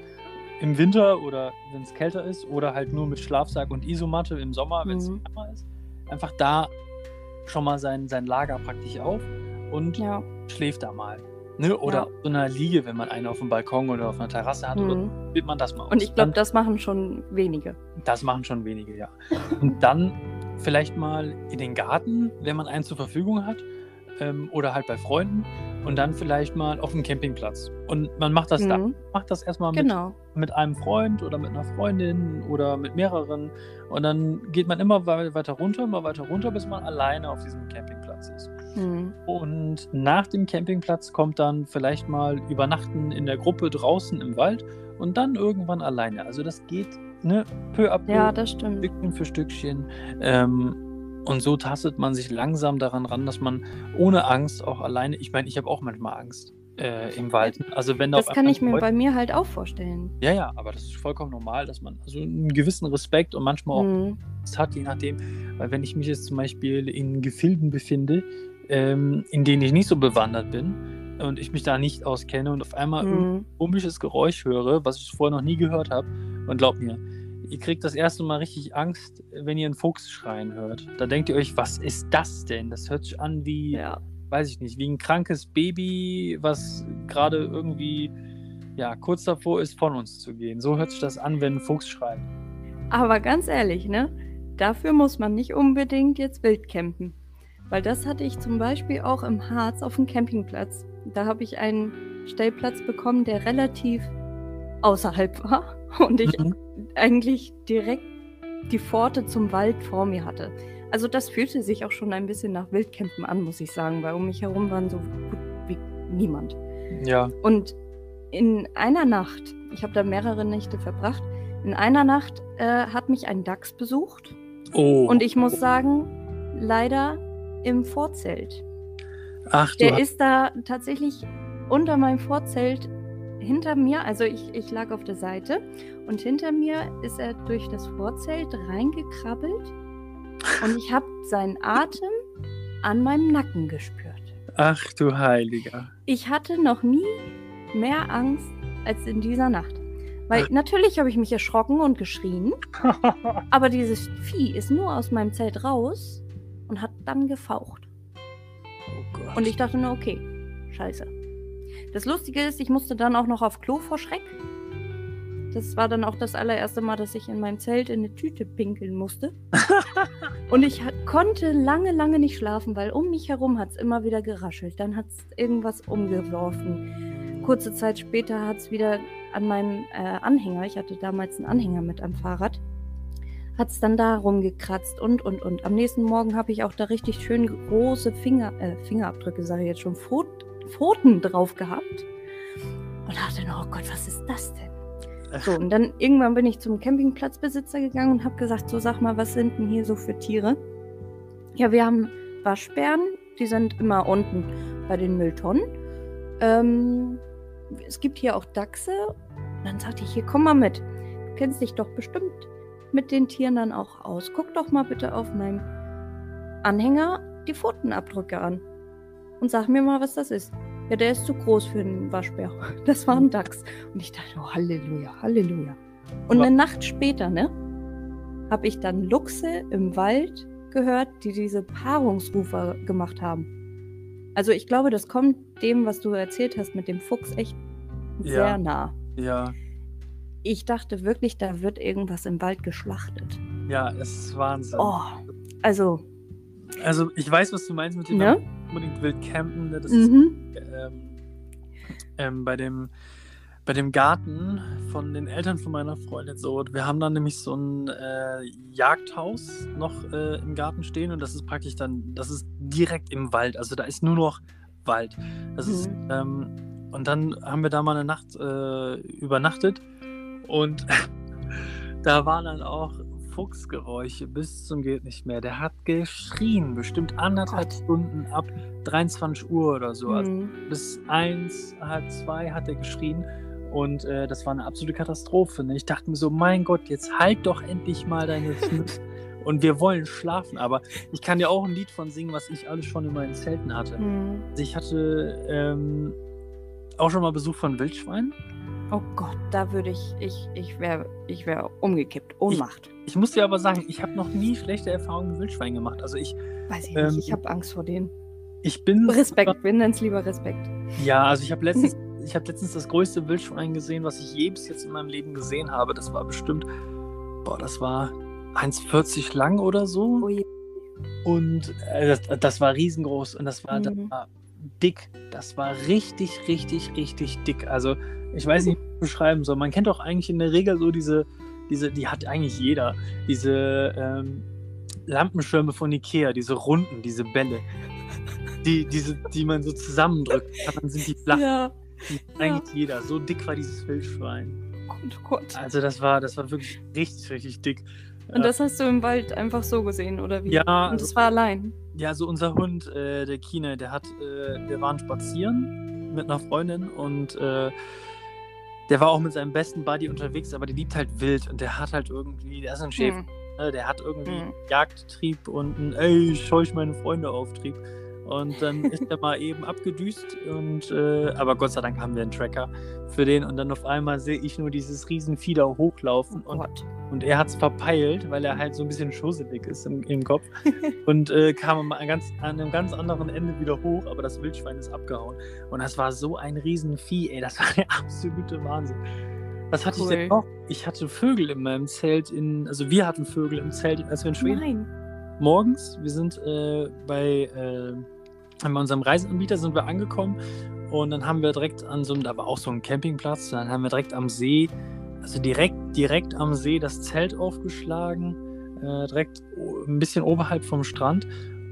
im Winter oder wenn es kälter ist oder halt nur mit Schlafsack und Isomatte im Sommer, wenn es Mhm. wärmer ist. Einfach da schon mal sein, sein Lager praktisch auf und Ja. schläft da mal. Ne? Oder Ja. auf so einer Liege, wenn man einen auf dem Balkon oder auf einer Terrasse hat, oder Mhm. probiert man das mal aus. Und ich glaube, das machen schon wenige. das machen schon wenige, ja. Und dann vielleicht mal in den Garten, wenn man einen zur Verfügung hat. Ähm, oder halt bei Freunden. Und dann vielleicht mal auf dem Campingplatz. Und man macht das da. Mhm. Macht das erstmal mit, Genau. mit einem Freund oder mit einer Freundin oder mit mehreren. Und dann geht man immer wei- weiter runter, immer weiter runter, bis man alleine auf diesem Campingplatz ist. Mhm. Und nach dem Campingplatz kommt dann vielleicht mal Übernachten in der Gruppe draußen im Wald und dann irgendwann alleine. Also das geht ne, peu à peu. Ja, das stimmt. Stückchen für Stückchen. Ähm, und so tastet man sich langsam daran ran, dass man ohne Angst auch alleine, ich meine, ich habe auch manchmal Angst äh, im Wald. Also wenn da Das kann ich mir Leute- bei mir halt auch vorstellen. Ja, ja, aber das ist vollkommen normal, dass man also einen gewissen Respekt und manchmal auch Mhm. Angst hat, je nachdem. Weil wenn ich mich jetzt zum Beispiel in Gefilden befinde, ähm, in denen ich nicht so bewandert bin und ich mich da nicht auskenne und auf einmal Mhm. komisches Geräusch höre, was ich vorher noch nie gehört habe. Und glaubt mir, ihr kriegt das erste Mal richtig Angst, wenn ihr einen Fuchs schreien hört. Da denkt ihr euch, was ist das denn? Das hört sich an wie, Ja. weiß ich nicht, wie ein krankes Baby, was gerade irgendwie ja, kurz davor ist, von uns zu gehen. So hört sich das an, wenn ein Fuchs schreit. Aber ganz ehrlich, ne? Dafür muss man nicht unbedingt jetzt wild campen. Weil das hatte ich zum Beispiel auch im Harz auf dem Campingplatz. Da habe ich einen Stellplatz bekommen, der relativ außerhalb war und ich Mhm. Eigentlich direkt die Pforte zum Wald vor mir hatte. Also das fühlte sich auch schon ein bisschen nach Wildcampen an, muss ich sagen, weil um mich herum waren so gut wie niemand. Ja, Und in einer Nacht, ich habe da mehrere Nächte verbracht, in einer Nacht äh, hat mich ein Dachs besucht. oh. Und ich muss sagen, leider im Vorzelt. Ach du Der ist da tatsächlich unter meinem Vorzelt hinter mir, also ich, ich lag auf der Seite und hinter mir ist er durch das Vorzelt reingekrabbelt und ich habe seinen Atem an meinem Nacken gespürt. Ach du Heiliger. Ich hatte noch nie mehr Angst als in dieser Nacht. Weil natürlich habe ich mich erschrocken und geschrien, aber dieses Vieh ist nur aus meinem Zelt raus und hat dann gefaucht. Oh Gott. Und ich dachte nur, okay, scheiße. Das Lustige ist, ich musste dann auch noch auf Klo vor Schreck. Das war dann auch das allererste Mal, dass ich in meinem Zelt in eine Tüte pinkeln musste. Und ich konnte lange, lange nicht schlafen, weil um mich herum hat es immer wieder geraschelt. Dann hat es irgendwas umgeworfen. Kurze Zeit später hat es wieder an meinem äh, Anhänger, ich hatte damals einen Anhänger mit am Fahrrad, hat es dann da rumgekratzt und, und, und. Am nächsten Morgen habe ich auch da richtig schön große Finger, äh, Fingerabdrücke, sage ich jetzt schon, Pfot, Pfoten drauf gehabt. Und dachte, oh Gott, was ist das denn? So, und dann irgendwann bin ich zum Campingplatzbesitzer gegangen und habe gesagt, so sag mal, was sind denn hier so für Tiere? Ja, wir haben Waschbären, die sind immer unten bei den Mülltonnen. Ähm, es gibt hier auch Dachse. Und dann sagte ich, hier komm mal mit. Du kennst dich doch bestimmt mit den Tieren dann auch aus. Guck doch mal bitte auf meinem Anhänger die Pfotenabdrücke an. Und sag mir mal, was das ist. Ja, der ist zu groß für einen Waschbär. Das war ein Dachs. Und ich dachte, oh, Halleluja, Halleluja. Und eine Nacht später, ne, habe ich dann Luchse im Wald gehört, die diese Paarungsrufe gemacht haben. Also ich glaube, das kommt dem, was du erzählt hast mit dem Fuchs, echt Ja. sehr nah. Ja, Ich dachte wirklich, da wird irgendwas im Wald geschlachtet. ja, es ist Wahnsinn. Oh, also, Also ich weiß, was du meinst mit dem ne? Unbedingt wild campen. Ne? Das ist Mhm. ähm, ähm, bei dem bei dem Garten von den Eltern von meiner Freundin so. Wir haben dann nämlich so ein äh, Jagdhaus noch äh, im Garten stehen und das ist praktisch dann, das ist direkt im Wald. Also da ist nur noch Wald. Das ist, Mhm. ähm, und dann haben wir da mal eine Nacht äh, übernachtet und da waren dann auch Fuchsgeräusche bis zum geht nicht mehr. Der hat geschrien, bestimmt anderthalb. Stunden ab 23 Uhr oder so. Also Mhm. bis eins, halb zwei hat er geschrien. Und äh, das war eine absolute Katastrophe. Ne? Ich dachte mir so, mein Gott, jetzt halt doch endlich mal deine Schnitz. Und wir wollen schlafen. Aber ich kann dir auch ein Lied von singen, was ich alles schon in meinen Zelten hatte. Mhm. Also ich hatte ähm, auch schon mal Besuch von Wildschweinen. Oh Gott, da würde ich, ich, ich wäre ich wär umgekippt. Ohnmacht. Ich muss dir aber sagen, ich habe noch nie schlechte Erfahrungen mit Wildschweinen gemacht. Also ich, Weiß ich ähm, nicht, ich habe Angst vor denen. ich bin. Respekt, wir nennen es lieber Respekt. Ja, also ich habe letztens, ich habe letztens das größte Wildschwein gesehen, was ich je bis jetzt in meinem Leben gesehen habe. Das war bestimmt, boah, das war 1,40 lang oder so. Oh je. Und äh, das, das war riesengroß und das war, das Mhm. war dick. Das war richtig, richtig, richtig dick. Also ich weiß nicht, wie ich das beschreiben soll. Man kennt doch eigentlich in der Regel so diese, diese, die hat eigentlich jeder, diese ähm, Lampenschirme von Ikea, diese runden, diese Bälle. Die, diese, die man so zusammendrückt. Dann sind die flach. Ja. Die hat eigentlich jeder. So dick war dieses Wildschwein. Gott, oh Gott. Also das war, das war wirklich richtig, richtig dick. Und das hast du im Wald einfach so gesehen, oder wie? Ja, Und also- das war allein. Ja, so unser Hund, äh, der Kine, der hat, äh, wir waren spazieren mit einer Freundin und äh, der war auch mit seinem besten Buddy unterwegs, aber der liebt halt wild und der hat halt irgendwie, der ist ein Schäfer, Hm. ne? der hat irgendwie Hm. Jagdtrieb und ein Ey, ich meine Freunde auf Trieb. Und dann ist er mal eben abgedüst und äh, aber Gott sei Dank haben wir einen Tracker für den und dann auf einmal sehe ich nur dieses Riesenvieh da hochlaufen Oh und und er hat es verpeilt, weil er halt so ein bisschen schusselig ist im, im Kopf. und äh, kam am ganz, an einem ganz anderen Ende wieder hoch, aber das Wildschwein ist abgehauen. Und das war so ein Riesenvieh, ey. Das war der absolute Wahnsinn. Was hatte ich denn Cool. noch? Ich hatte Vögel in meinem Zelt in, also wir hatten Vögel im Zelt, als wir in Schweden Nein. morgens. Wir sind äh, bei, äh, bei unserem Reiseanbieter sind wir angekommen und dann haben wir direkt an so einem, da war auch so ein Campingplatz, dann haben wir direkt am See, also direkt, direkt am See das Zelt aufgeschlagen, äh, direkt ein bisschen oberhalb vom Strand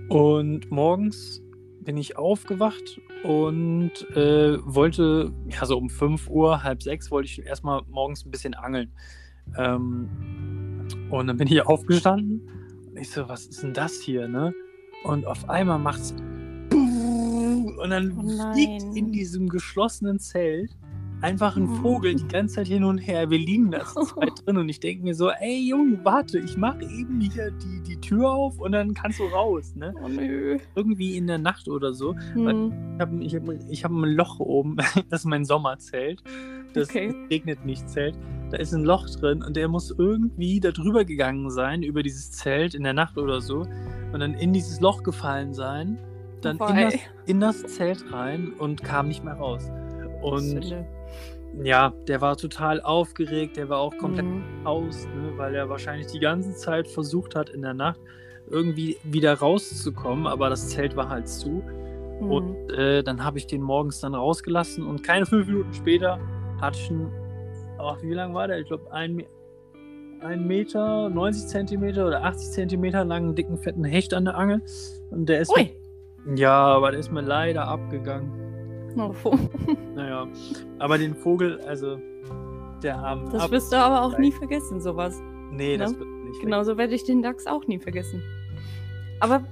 und morgens bin ich aufgewacht und äh, wollte, ja so um 5 Uhr, halb sechs, wollte ich erstmal morgens ein bisschen angeln. Ähm, und dann bin ich aufgestanden und ich so, was ist denn das hier, ne? Und auf einmal macht's und dann Oh fliegt in diesem geschlossenen Zelt einfach ein Vogel die ganze Zeit hin und her. Wir liegen da zu zweit drin und ich denke mir so, ey Junge, warte, ich mache eben hier die, die Tür auf und dann kannst du raus, ne? Oh nö. Irgendwie in der Nacht oder so. Hm. Ich habe ich hab, ich hab ein Loch oben, das ist mein Sommerzelt. Das Okay. regnet nicht Zelt. Da ist ein Loch drin und der muss irgendwie da drüber gegangen sein, über dieses Zelt in der Nacht oder so. Und dann in dieses Loch gefallen sein, dann in das, in das Zelt rein und kam nicht mehr raus. Und Sünde. ja, der war total aufgeregt, der war auch komplett Hm. aus, ne, weil er wahrscheinlich die ganze Zeit versucht hat in der Nacht irgendwie wieder rauszukommen, aber das Zelt war halt zu. Hm. Und äh, dann habe ich den morgens dann rausgelassen und keine fünf Minuten später hatte ich einen, ach, wie lang war der? Ich glaube, ein, ein Meter, 90 Zentimeter oder 80 Zentimeter langen, dicken, fetten Hecht an der Angel. Und der ist Ui. Ja, aber der ist mir leider abgegangen. Oh, Naja, aber den Vogel, also der Arm. das wirst du aber auch nie vergessen, sowas. Nee, das ne? wird nicht. Genauso werde ich den Dachs auch nie vergessen. Aber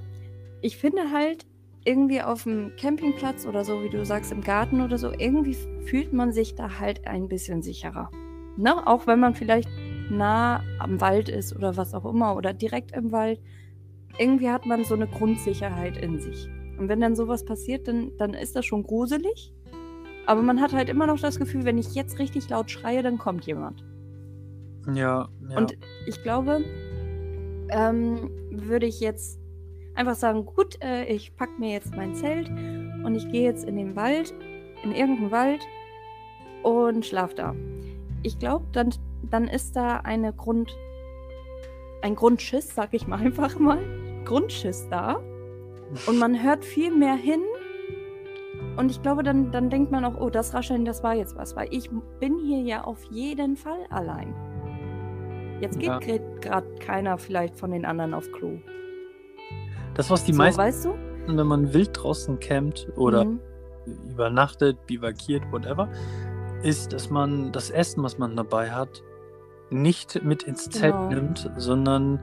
ich finde halt, irgendwie auf dem Campingplatz oder so, wie du sagst, im Garten oder so, irgendwie fühlt man sich da halt ein bisschen sicherer. Ne? Auch wenn man vielleicht nah am Wald ist oder was auch immer oder direkt im Wald. Irgendwie hat man so eine Grundsicherheit in sich. Und wenn dann sowas passiert, dann, dann ist das schon gruselig. Aber man hat halt immer noch das Gefühl, wenn ich jetzt richtig laut schreie, dann kommt jemand. Ja, ja. Und ich glaube, ähm, würde ich jetzt einfach sagen, gut, äh, ich packe mir jetzt mein Zelt und ich gehe jetzt in den Wald, in irgendeinen Wald und schlaf da. Ich glaube, dann, dann ist da eine Grund, ein Grundschiss, sag ich mal einfach mal, Grundschiss da. Und man hört viel mehr hin. Und ich glaube, dann, dann denkt man auch, oh, das Rascheln, das war jetzt was, weil ich bin hier ja auf jeden Fall allein. Jetzt geht Ja. gerade keiner vielleicht von den anderen auf Klo. das, was die so, meisten, weißt du? wenn man wild draußen campt oder Mhm. übernachtet, bivakiert, whatever, ist, dass man das Essen, was man dabei hat, nicht mit ins Zelt Genau. nimmt, sondern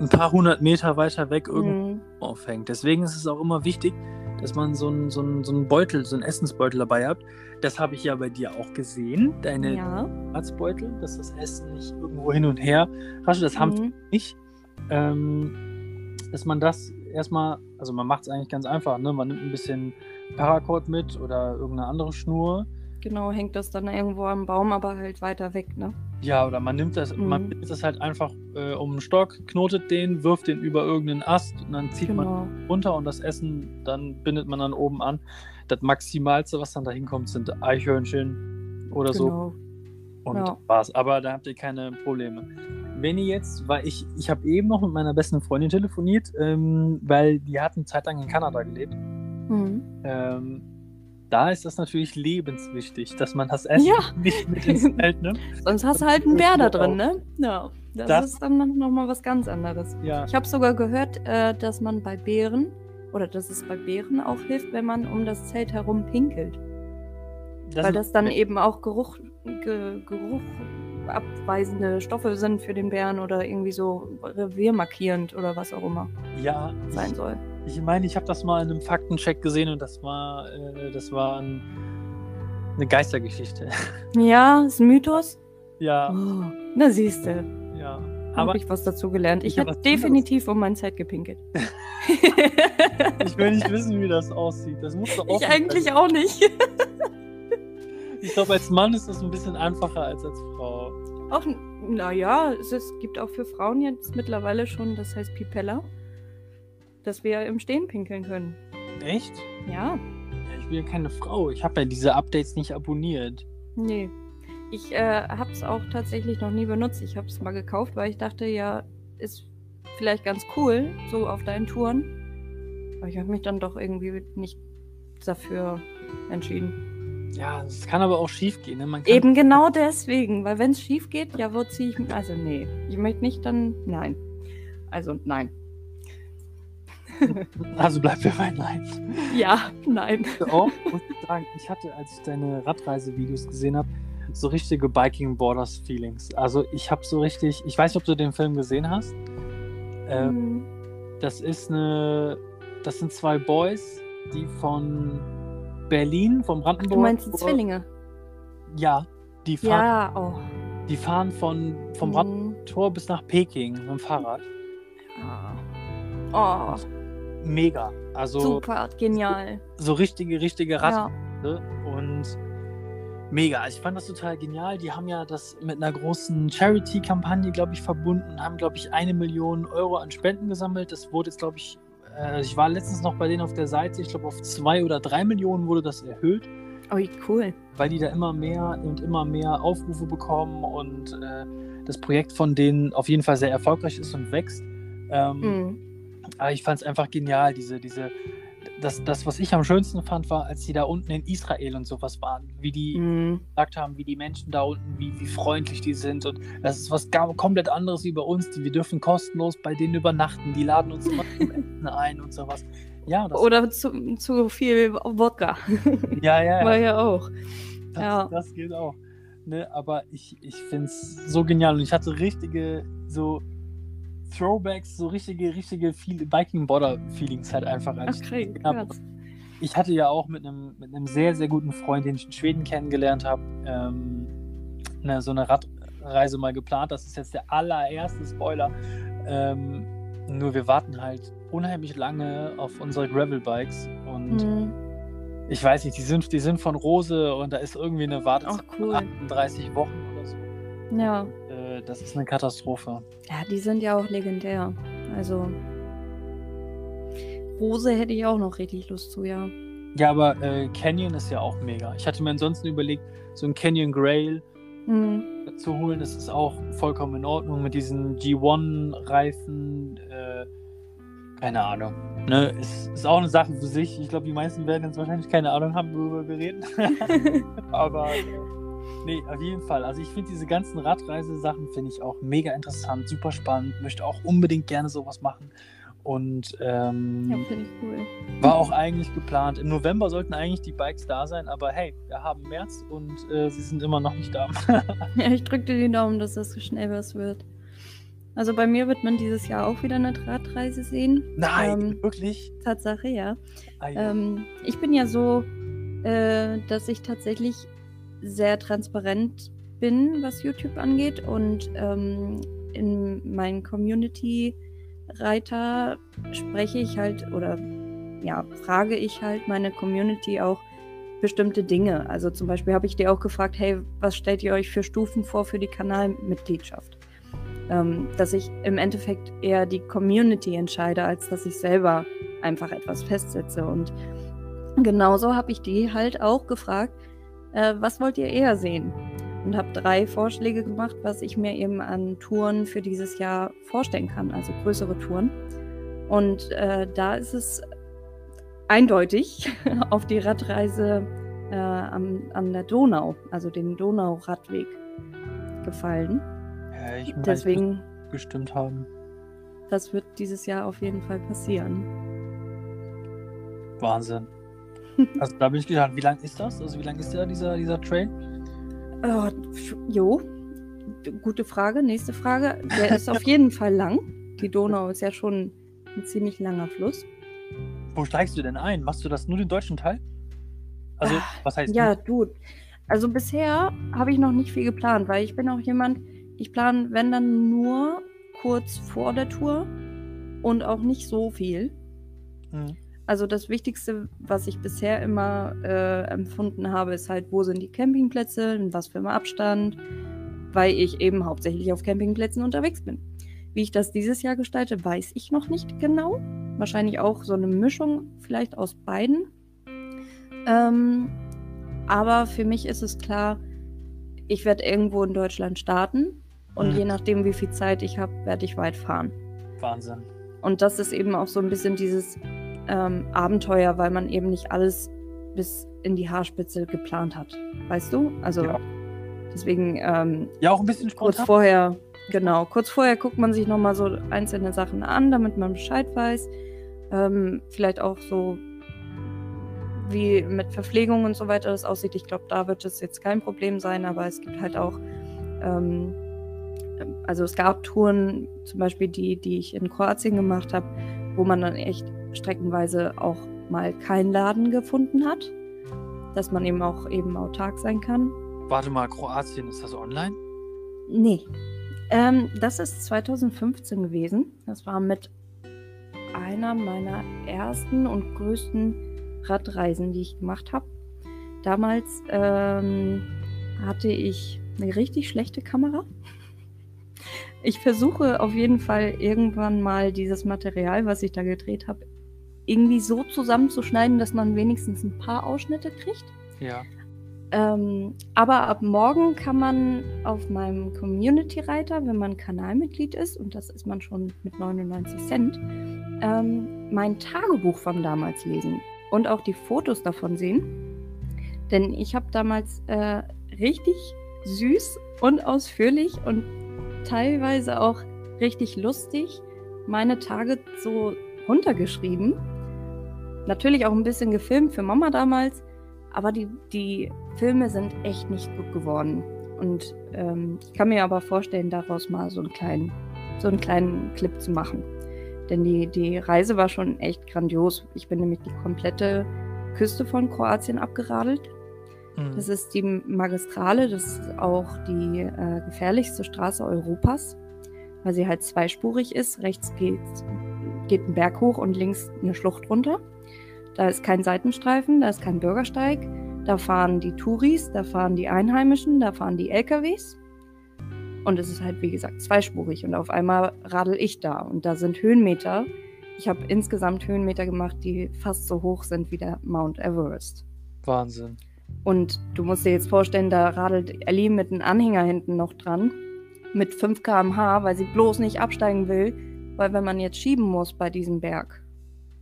ein paar hundert Meter weiter weg irgendwo Mhm. Aufhängt. Deswegen ist es auch immer wichtig, dass man so einen so einen- so einen Beutel, so einen Essensbeutel dabei hat. Das habe ich ja bei dir auch gesehen, deine Ja. Arztbeutel, dass das Essen nicht irgendwo hin und her rascht. Das haben Mhm. nicht. Ähm, dass man das erstmal, also man macht es eigentlich ganz einfach, ne? Man nimmt ein bisschen Paracord mit oder irgendeine andere Schnur. Genau, hängt das dann irgendwo am Baum, aber halt weiter weg, ne? Ja, oder man nimmt das, man Mhm. nimmt das halt einfach äh, um den Stock, knotet den, wirft den über irgendeinen Ast und dann zieht man Genau. runter und das Essen, dann bindet man dann oben an. Das Maximalste, was dann da hinkommt, sind Eichhörnchen oder so. genau. Und Ja. war's. Aber da habt ihr keine Probleme. Wenn ihr jetzt, weil ich, ich habe eben noch mit meiner besten Freundin telefoniert, ähm, weil die hat eine Zeit lang in Kanada gelebt. Mhm. Ähm, da ist das natürlich lebenswichtig, dass man das Essen Ja. nicht mit ins Zelt nimmt. Sonst hast du halt einen Bär da drin, ne? Ja. Das, Das- ist dann nochmal was ganz anderes. Ja, Ich habe sogar gehört, äh, dass man bei Bären oder dass es bei Bären auch hilft, wenn man um das Zelt herum pinkelt. weil das dann eben auch Geruch, ge, Geruch abweisende Stoffe sind für den Bären oder irgendwie so reviermarkierend oder was auch immer ja, sein soll. Ich meine, ich habe das mal in einem Faktencheck gesehen und das war, äh, das war ein, eine Geistergeschichte. Ja, ist ein Mythos. ja, Oh, na siehste, ja. habe ich was dazu gelernt. Ich Ich hab hätte was anderes. definitiv um mein Zelt gepinkelt. ich will nicht wissen, wie das aussieht. Das muss doch ich eigentlich auch nicht. Ich glaube, als Mann ist das ein bisschen einfacher als als Frau. Auch, naja, es, ist, gibt auch für Frauen jetzt mittlerweile schon, das heißt Pipella, dass wir im Stehen pinkeln können. Echt? Ja, Ja, ich bin ja keine Frau. Ich habe ja diese Updates nicht abonniert. nee. Ich äh, habe es auch tatsächlich noch nie benutzt. Ich habe es mal gekauft, weil ich dachte, ja, ist vielleicht ganz cool, so auf deinen Touren. Aber ich habe mich dann doch irgendwie nicht dafür entschieden. Ja, es kann aber auch schief gehen. Ne? Eben genau deswegen, weil wenn es schief geht, ja, wo ziehe ich mich? Also, nee, ich möchte nicht dann, nein. Also, nein. Also bleibt mir mein Nein. Ja, nein. Auch muss ich sagen, ich hatte, als ich deine Radreisevideos gesehen habe, so richtige Biking Borders Feelings. Also ich habe so richtig, ich weiß nicht, ob du den Film gesehen hast. Äh, Hm, Das ist eine, das sind zwei Boys, die von Berlin, vom Brandenburg. du meinst die Zwillinge? Ja, die fahren, Ja, oh. die fahren von, vom Mhm. Brandenburger Tor bis nach Peking mit dem Fahrrad. Oh, Mega. Also super, genial. so richtige, richtige Rad. Ja. Und mega. Also ich fand das total genial. Die haben ja das mit einer großen Charity-Kampagne, glaube ich, verbunden, haben, glaube ich, eine Million Euro an Spenden gesammelt. Das wurde jetzt, glaube ich, äh, ich war letztens noch bei denen auf der Seite, ich glaube, auf zwei oder drei Millionen wurde das erhöht, Oh, cool. weil die da immer mehr und immer mehr Aufrufe bekommen und äh, das Projekt von denen auf jeden Fall sehr erfolgreich ist und wächst. Ähm, Mhm. Aber ich fand es einfach genial, diese, diese, das, das, was ich am schönsten fand, war, als die da unten in Israel und sowas waren, wie die Mhm. gesagt haben, wie die Menschen da unten, wie, wie freundlich die sind. Und das ist was komplett anderes wie bei uns. Die, wir dürfen kostenlos bei denen übernachten. Die laden uns immer zum Essen ein und sowas. Ja, Oder zu, zu viel Wodka. ja, ja, War ja. ja auch. Das, ja. das geht auch. Ne, aber ich, ich finde es so genial. Und ich hatte richtige, so Throwbacks, so richtige, richtige Viking-Border-Feelings halt einfach. als ich Okay, hab- krass. ich hatte ja auch mit einem, mit einem sehr, sehr guten Freund, den ich in Schweden kennengelernt habe, ähm, ne, so eine Radreise mal geplant. Das ist jetzt der allererste Spoiler. Ähm, nur wir warten halt unheimlich lange auf unsere Gravel-Bikes und Mhm. ich weiß nicht, die sind, die sind von Rose und da ist irgendwie eine Wartezeit Ach, von cool. 38 Wochen oder so. Ja. Äh, das ist eine Katastrophe. ja, die sind ja auch legendär. Also Rose hätte ich auch noch richtig Lust zu, ja. Ja, aber äh, Canyon ist ja auch mega. Ich hatte mir ansonsten überlegt, so ein Canyon Grail Mhm. zu holen. Das ist auch vollkommen in Ordnung mit diesen G1-Reifen. Äh, keine Ahnung. Ne? Ist, ist auch eine Sache für sich. Ich glaube, die meisten werden jetzt wahrscheinlich keine Ahnung haben, worüber wir reden. Aber äh, nee, auf jeden Fall. Also ich finde diese ganzen Radreisesachen finde ich auch mega interessant, super spannend. Möchte auch unbedingt gerne sowas machen. Und ähm, ja, finde ich cool. war auch eigentlich geplant. Im November sollten eigentlich die Bikes da sein, aber hey, wir haben März und äh, sie sind immer noch nicht da. Ja, ich drücke dir die Daumen, dass das so schnell was wird. Also bei mir wird man dieses Jahr auch wieder eine Radreise sehen. Nein, Ähm, wirklich? Tatsache, ja. Ah, ja. Ähm, ich bin ja so, äh, dass ich tatsächlich sehr transparent bin, was YouTube angeht und ähm, in meinen Community-Reiter spreche ich halt oder ja, frage ich halt meine Community auch bestimmte Dinge. Also zum Beispiel habe ich dir auch gefragt, hey, was stellt ihr euch für Stufen vor für die Kanalmitgliedschaft? Ähm, dass ich im Endeffekt eher die Community entscheide, als dass ich selber einfach etwas festsetze. Und genauso habe ich die halt auch gefragt, äh, was wollt ihr eher sehen? Und habe drei Vorschläge gemacht, was ich mir eben an Touren für dieses Jahr vorstellen kann, also größere Touren. Und äh, da ist es eindeutig auf die Radreise äh, am, an der Donau, also den Donauradweg, gefallen. ja, ich meine, Deswegen, muss gestimmt haben. das wird dieses Jahr auf jeden Fall passieren. Wahnsinn. Also da bin ich gespannt. Wie lang ist das? Also wie lang ist der, dieser, dieser Trail? Oh, jo, gute Frage. Nächste Frage. Der ist auf jeden Fall lang. Die Donau ist ja schon ein ziemlich langer Fluss. Wo steigst du denn ein? Machst du das nur den deutschen Teil? Also, Ah, was heißt Ja, du. Also bisher habe ich noch nicht viel geplant, weil ich bin auch jemand, ich plane, wenn dann nur kurz vor der Tour und auch nicht so viel. Mhm. Also das Wichtigste, was ich bisher immer äh, empfunden habe, ist halt, wo sind die Campingplätze, in was für einem Abstand, weil ich eben hauptsächlich auf Campingplätzen unterwegs bin. Wie ich das dieses Jahr gestalte, weiß ich noch nicht genau. Wahrscheinlich auch so eine Mischung vielleicht aus beiden. Ähm, aber für mich ist es klar, ich werde irgendwo in Deutschland starten und Mhm. je nachdem, wie viel Zeit ich habe, werde ich weit fahren. Wahnsinn. Und das ist eben auch so ein bisschen dieses ähm, Abenteuer, weil man eben nicht alles bis in die Haarspitze geplant hat. Weißt du? Also Ja. deswegen ähm, Ja, auch ein bisschen kurz spontan. vorher, genau, kurz vorher guckt man sich nochmal so einzelne Sachen an, damit man Bescheid weiß. Ähm, vielleicht auch so wie mit Verpflegung und so weiter das aussieht. Ich glaube, da wird es jetzt kein Problem sein, aber es gibt halt auch, ähm, also es gab Touren, zum Beispiel die, die ich in Kroatien gemacht habe, wo man dann echt streckenweise auch mal keinen Laden gefunden hat, dass man eben auch eben autark sein kann. Warte mal, Kroatien, ist das online? Nee. Ähm, das ist 2015 gewesen. Das war mit einer meiner ersten und größten Radreisen, die ich gemacht habe. Damals ähm, hatte ich eine richtig schlechte Kamera. Ich versuche auf jeden Fall irgendwann mal dieses Material, was ich da gedreht habe, irgendwie so zusammenzuschneiden, dass man wenigstens ein paar Ausschnitte kriegt. Ja. Ähm, aber ab morgen kann man auf meinem Community-Reiter, wenn man Kanalmitglied ist, und das ist man schon mit 99 Cent, ähm, mein Tagebuch von damals lesen und auch die Fotos davon sehen. Denn ich habe damals äh, richtig süß und ausführlich und teilweise auch richtig lustig meine Tage so runtergeschrieben. Natürlich auch ein bisschen gefilmt für Mama damals, aber die, die Filme sind echt nicht gut geworden. Und ähm, ich kann mir aber vorstellen, daraus mal so einen kleinen, so einen kleinen Clip zu machen. Denn die, die Reise war schon echt grandios. Ich bin nämlich die komplette Küste von Kroatien abgeradelt. Mhm. Das ist die Magistrale, das ist auch die äh, gefährlichste Straße Europas, weil sie halt zweispurig ist. Rechts geht, geht ein Berg hoch und links eine Schlucht runter. Da ist kein Seitenstreifen, da ist kein Bürgersteig. Da fahren die Touris, da fahren die Einheimischen, da fahren die LKWs. Und es ist halt, wie gesagt, zweispurig. Und auf einmal radel ich da. Und da sind Höhenmeter. Ich habe insgesamt Höhenmeter gemacht, die fast so hoch sind wie der Mount Everest. Wahnsinn. Und du musst dir jetzt vorstellen, da radelt Ellie mit einem Anhänger hinten noch dran. Mit 5 km/h, weil sie bloß nicht absteigen will. Weil wenn man jetzt schieben muss bei diesem Berg,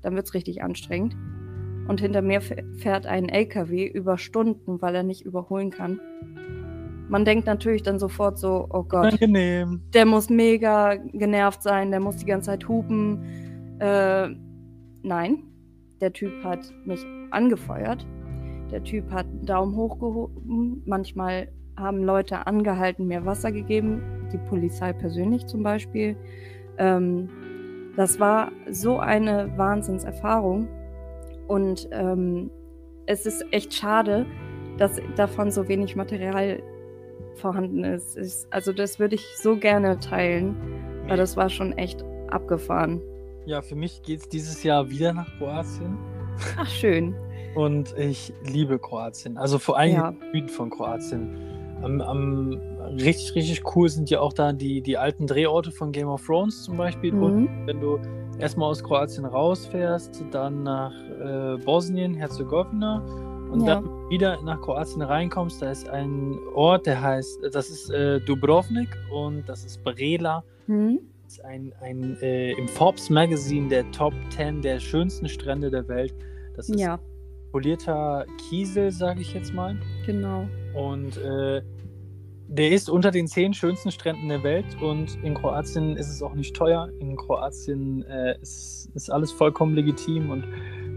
dann wird es richtig anstrengend. Und hinter mir fährt ein LKW über Stunden, weil er nicht überholen kann. Man denkt natürlich dann sofort so, oh Gott, Angenehm. der muss mega genervt sein, der muss die ganze Zeit hupen. Äh, nein, der Typ hat mich angefeuert. Der Typ hat einen Daumen hoch gehoben. Manchmal haben Leute angehalten, mir Wasser gegeben, die Polizei persönlich zum Beispiel. Ähm, das war so eine Wahnsinnserfahrung. Und ähm, es ist echt schade, dass davon so wenig Material vorhanden ist. ist also das würde ich so gerne teilen, weil das war schon echt abgefahren. Ja, für mich geht es dieses Jahr wieder nach Kroatien. Ach, schön. Und ich liebe Kroatien. Also vor allem Ja. Süden von Kroatien. Am, am, richtig, richtig cool sind ja auch da die, die alten Drehorte von Game of Thrones zum Beispiel. Und Mhm. wenn du erstmal aus Kroatien rausfährst, dann nach äh, Bosnien, Herzegowina und Ja. dann wieder nach Kroatien reinkommst, da ist ein Ort, der heißt, das ist äh, Dubrovnik und das ist Brela. Hm? Das ist ein, ein äh, im Forbes Magazine der Top 10 der schönsten Strände der Welt. Das ist Ja, polierter Kiesel, sage ich jetzt mal. genau. Und äh, der ist unter den zehn schönsten Stränden der Welt und in Kroatien ist es auch nicht teuer. In Kroatien äh, ist, ist alles vollkommen legitim und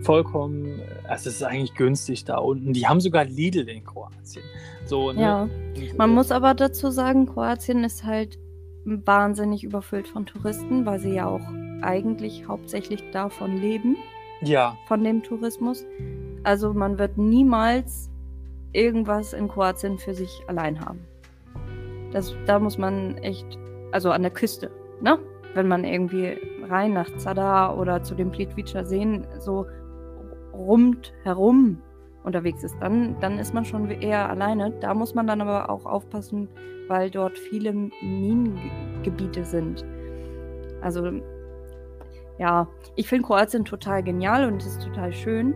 vollkommen, also es ist eigentlich günstig da unten. Die haben sogar Lidl in Kroatien. So, ne? Ja. Man muss aber dazu sagen, Kroatien ist halt wahnsinnig überfüllt von Touristen, weil sie ja auch eigentlich hauptsächlich davon leben, Ja, von dem Tourismus. Also man wird niemals irgendwas in Kroatien für sich allein haben. Das, da muss man echt, also an der Küste, ne? Wenn man irgendwie rein nach Zadar oder zu den Plitvicer Seen so rund herum unterwegs ist, dann, dann ist man schon eher alleine. Da muss man dann aber auch aufpassen, weil dort viele Minengebiete sind. Also ja, ich finde Kroatien total genial und es ist total schön,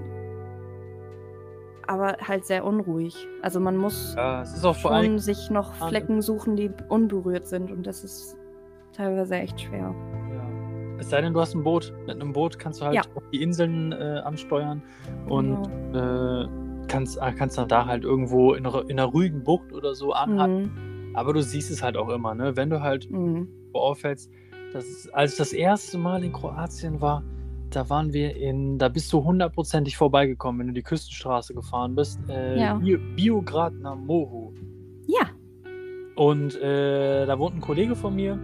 aber halt sehr unruhig. Also man muss ja, es schon sich noch Flecken suchen, die unberührt sind und das ist teilweise echt schwer. Ja. Es sei denn, du hast ein Boot. Mit einem Boot kannst du halt Ja. die Inseln äh, ansteuern und äh, kannst, äh, kannst dann da halt irgendwo in, einer- in einer ruhigen Bucht oder so anhalten. Mhm. Aber du siehst es halt auch immer, ne? Wenn du halt Mhm. auffällst, das ist, als ich das erste Mal in Kroatien war, da waren wir in, da bist du hundertprozentig vorbeigekommen, wenn du die Küstenstraße gefahren bist. Äh, Ja. Bio, Biograd na Mohu. Ja, Und äh, da wohnt ein Kollege von mir.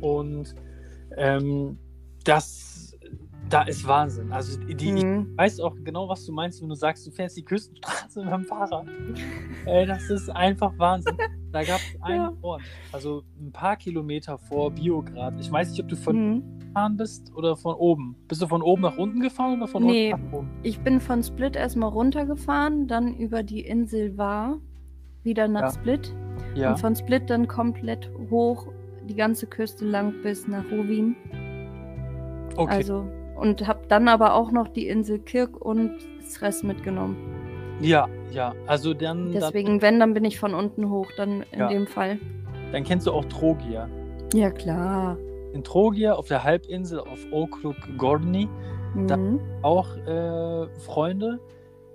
Und ähm, das, da ist Wahnsinn. Also die, Mhm. ich weiß auch genau, was du meinst, wenn du sagst, du fährst die Küstenstraße mit dem Fahrrad. Ey, das ist einfach Wahnsinn. Da gab es einen Ja. Ort, also ein paar Kilometer vor Biograd. Ich weiß nicht, ob du von Mhm. gefahren bist oder von oben. Bist du von oben nach unten gefahren oder von Nee. unten nach oben? Ich bin von Split erstmal runtergefahren, dann über die Insel Var, wieder nach Ja. Split. Ja. Und von Split dann komplett hoch, die ganze Küste lang bis nach Rowin. Okay. Also, und habe dann aber auch noch die Insel Kirk und Sres mitgenommen. ja, ja. Also dann, dann, Deswegen, wenn, dann bin ich von unten hoch, dann in Ja. dem Fall. dann kennst du auch Trogia. Ja, klar. In Trogia auf der Halbinsel auf Okrug Gorni Da- Mhm. auch äh, Freunde,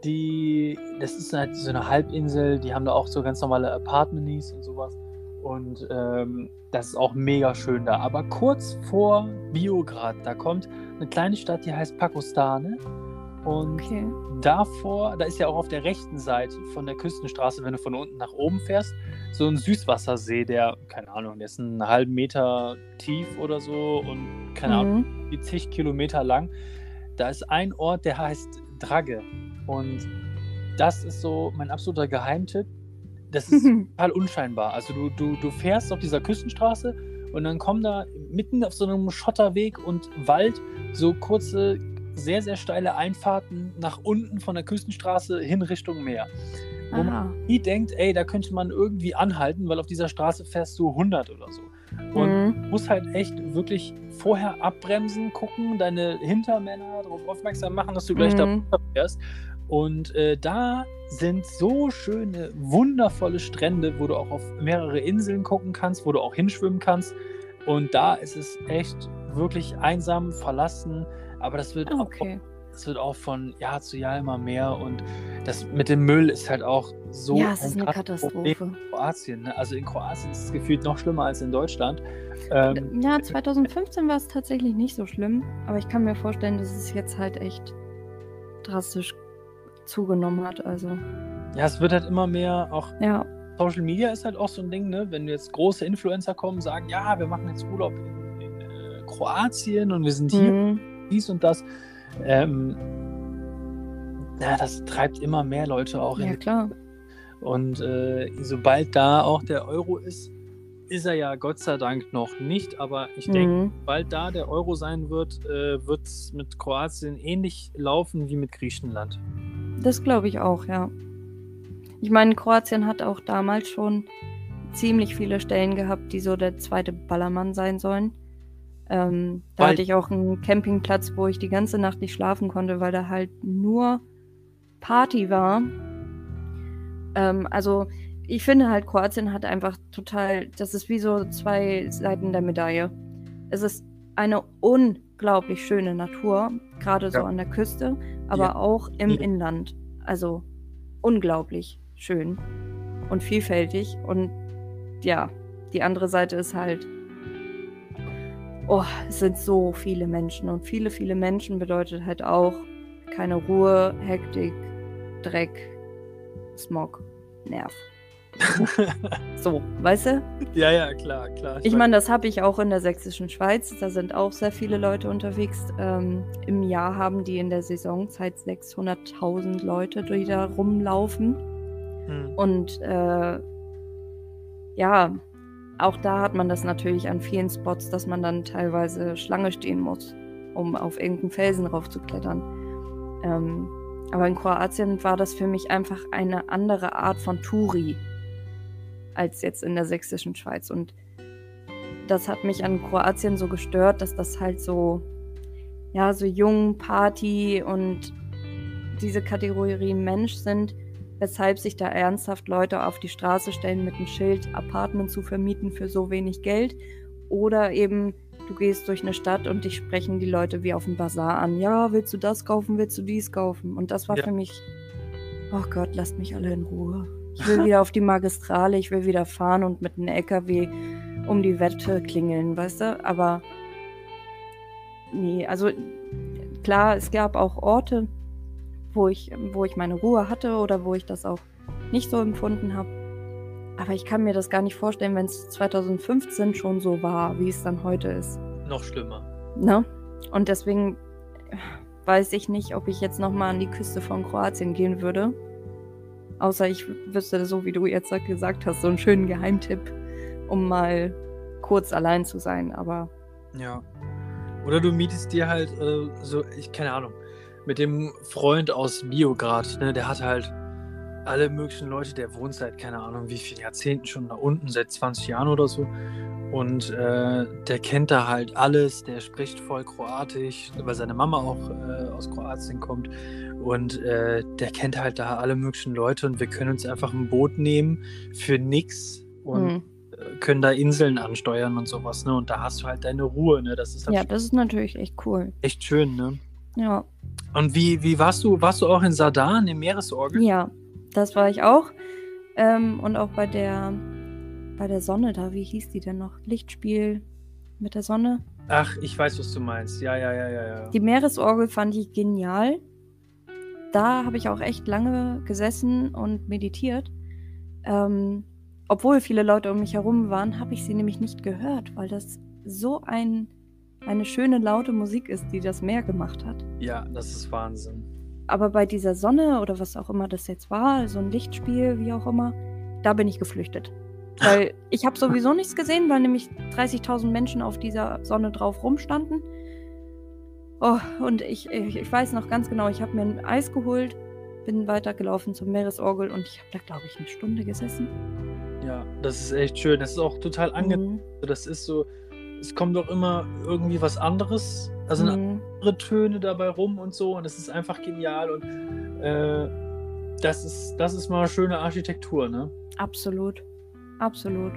die, das ist halt so eine Halbinsel, die haben da auch so ganz normale Apartments und sowas. Und ähm, das ist auch mega schön da. Aber kurz vor Biograd, da kommt eine kleine Stadt, die heißt Pakostane. Und Okay. davor, da ist ja auch auf der rechten Seite von der Küstenstraße, wenn du von unten nach oben fährst, so ein Süßwassersee, der, keine Ahnung, der ist einen halben Meter tief oder so und keine Ahnung, Mhm. wie zig Kilometer lang. Da ist ein Ort, der heißt Dragge. Und das ist so mein absoluter Geheimtipp. Das ist total unscheinbar. Also du, du, du fährst auf dieser Küstenstraße und dann kommen da mitten auf so einem Schotterweg und Wald so kurze, sehr, sehr steile Einfahrten nach unten von der Küstenstraße hin Richtung Meer. Wo man Aha. nie denkt, ey, da könnte man irgendwie anhalten, weil auf dieser Straße fährst du 100 oder so. Und Mhm. musst halt echt wirklich vorher abbremsen, gucken, deine Hintermänner darauf aufmerksam machen, dass du gleich Mhm. da fährst. Und äh, da sind so schöne, wundervolle Strände, wo du auch auf mehrere Inseln gucken kannst, wo du auch hinschwimmen kannst. Und da ist es echt wirklich einsam, verlassen. Aber das wird, auch, Okay. das wird auch von Jahr zu Jahr immer mehr. Und das mit dem Müll ist halt auch so ja, es ist eine Problem Katastrophe. in Kroatien. Ne? Also in Kroatien ist es gefühlt noch schlimmer als in Deutschland. Ähm, Ja, 2015 war es tatsächlich nicht so schlimm, aber ich kann mir vorstellen, dass es jetzt halt echt drastisch zugenommen hat. Also, ja, es wird halt immer mehr, auch ja. Social Media ist halt auch so ein Ding, ne? wenn jetzt große Influencer kommen, sagen, ja, wir machen jetzt Urlaub in, in äh, Kroatien und wir sind hier, Mhm. dies und das. Ähm, ja, das treibt immer mehr Leute auch Ja, in. klar. Und äh, sobald da auch der Euro ist, ist er ja Gott sei Dank noch nicht, aber ich denke, Mhm. sobald da der Euro sein wird, äh, wird es mit Kroatien ähnlich laufen wie mit Griechenland. Das glaube ich auch, ja. Ich meine, Kroatien hat auch damals schon ziemlich viele Stellen gehabt, die so der zweite Ballermann sein sollen. Ähm, da Weil- hatte ich auch einen Campingplatz, wo ich die ganze Nacht nicht schlafen konnte, weil da halt nur Party war. Ähm, also ich finde halt, Kroatien hat einfach total, das ist wie so zwei Seiten der Medaille. Es ist eine unglaublich schöne Natur, gerade so Ja. an der Küste, aber Ja. auch im Ja. Inland. Also unglaublich schön und vielfältig. Und ja, die andere Seite ist halt, oh, es sind so viele Menschen. Und viele, viele Menschen bedeutet halt auch keine Ruhe, Hektik, Dreck, Smog, Nerv. So, weißt du? ja, ja, klar, klar. Ich meine, das habe ich auch in der sächsischen Schweiz. Da sind auch sehr viele Leute unterwegs. Ähm, Im Jahr haben die in der Saisonzeit 600.000 Leute, die da rumlaufen. Hm. Und äh, ja, auch da hat man das natürlich an vielen Spots, dass man dann teilweise Schlange stehen muss, um auf irgendeinen Felsen raufzuklettern. Ähm, aber in Kroatien war das für mich einfach eine andere Art von Touri als jetzt in der sächsischen Schweiz. Und das hat mich an Kroatien so gestört, dass das halt so, ja, so jung, Party und diese Kategorie Mensch sind, weshalb sich da ernsthaft Leute auf die Straße stellen mit einem Schild, Apartment zu vermieten für so wenig Geld. Oder eben, du gehst durch eine Stadt und dich sprechen die Leute wie auf dem Bazar an. Ja, willst du das kaufen, willst du dies kaufen? Und das war Ja. für mich, oh Gott, lasst mich alle in Ruhe. Ich will wieder auf die Magistrale, ich will wieder fahren und mit einem LKW um die Wette klingeln, weißt du? Aber nee, also klar, es gab auch Orte, wo ich, wo ich meine Ruhe hatte oder wo ich das auch nicht so empfunden habe. Aber ich kann mir das gar nicht vorstellen, wenn es 2015 schon so war, wie es dann heute ist. Noch schlimmer. Ne? Und deswegen, weiß ich nicht, ob ich jetzt nochmal an die Küste von Kroatien gehen würde. Außer ich wüsste, so wie du jetzt gesagt hast, so einen schönen Geheimtipp, um mal kurz allein zu sein. Aber Ja. Oder du mietest dir halt äh, so, ich keine Ahnung, mit dem Freund aus Biograd, ne, der hat halt alle möglichen Leute, der wohnt seit keine Ahnung wie vielen Jahrzehnten schon da unten, seit 20 Jahren oder so. Und äh, der kennt da halt alles, der spricht voll Kroatisch, weil seine Mama auch äh, aus Kroatien kommt. Und äh, der kennt halt da alle möglichen Leute und wir können uns einfach ein Boot nehmen für nix und hm. äh, können da Inseln ansteuern und sowas, ne? Und da hast du halt deine Ruhe, ne? Das ist halt ja, das ist natürlich echt cool. echt schön, ne? Ja. Und wie, wie warst du? Warst du auch in Sardan, im Meeresorgel? Ja, das war ich auch. Ähm, und auch bei der, bei der Sonne da, wie hieß die denn noch? Lichtspiel mit der Sonne. Ach, ich weiß, was du meinst. Ja, ja, ja, ja, ja. Die Meeresorgel fand ich genial. Da habe ich auch echt lange gesessen und meditiert. Ähm, obwohl viele Leute um mich herum waren, habe ich sie nämlich nicht gehört, weil das so ein, eine schöne, laute Musik ist, die das Meer gemacht hat. Ja, das ist Wahnsinn. Aber bei dieser Sonne oder was auch immer das jetzt war, so ein Lichtspiel, wie auch immer, da bin ich geflüchtet. Weil ich habe sowieso nichts gesehen, weil nämlich 30.000 Menschen auf dieser Sonne drauf rumstanden. Oh, und ich, ich, ich weiß noch ganz genau, ich habe mir ein Eis geholt, bin weitergelaufen zum Meeresorgel und ich habe da, glaube ich, eine Stunde gesessen. Ja, das ist echt schön. Das ist auch total angenehm. Mhm. Das ist so, es kommt doch immer irgendwie was anderes. Also Mhm. andere Töne dabei rum und so. Und es ist einfach genial. Und äh, das ist, das ist mal schöne Architektur, ne? Absolut. Absolut.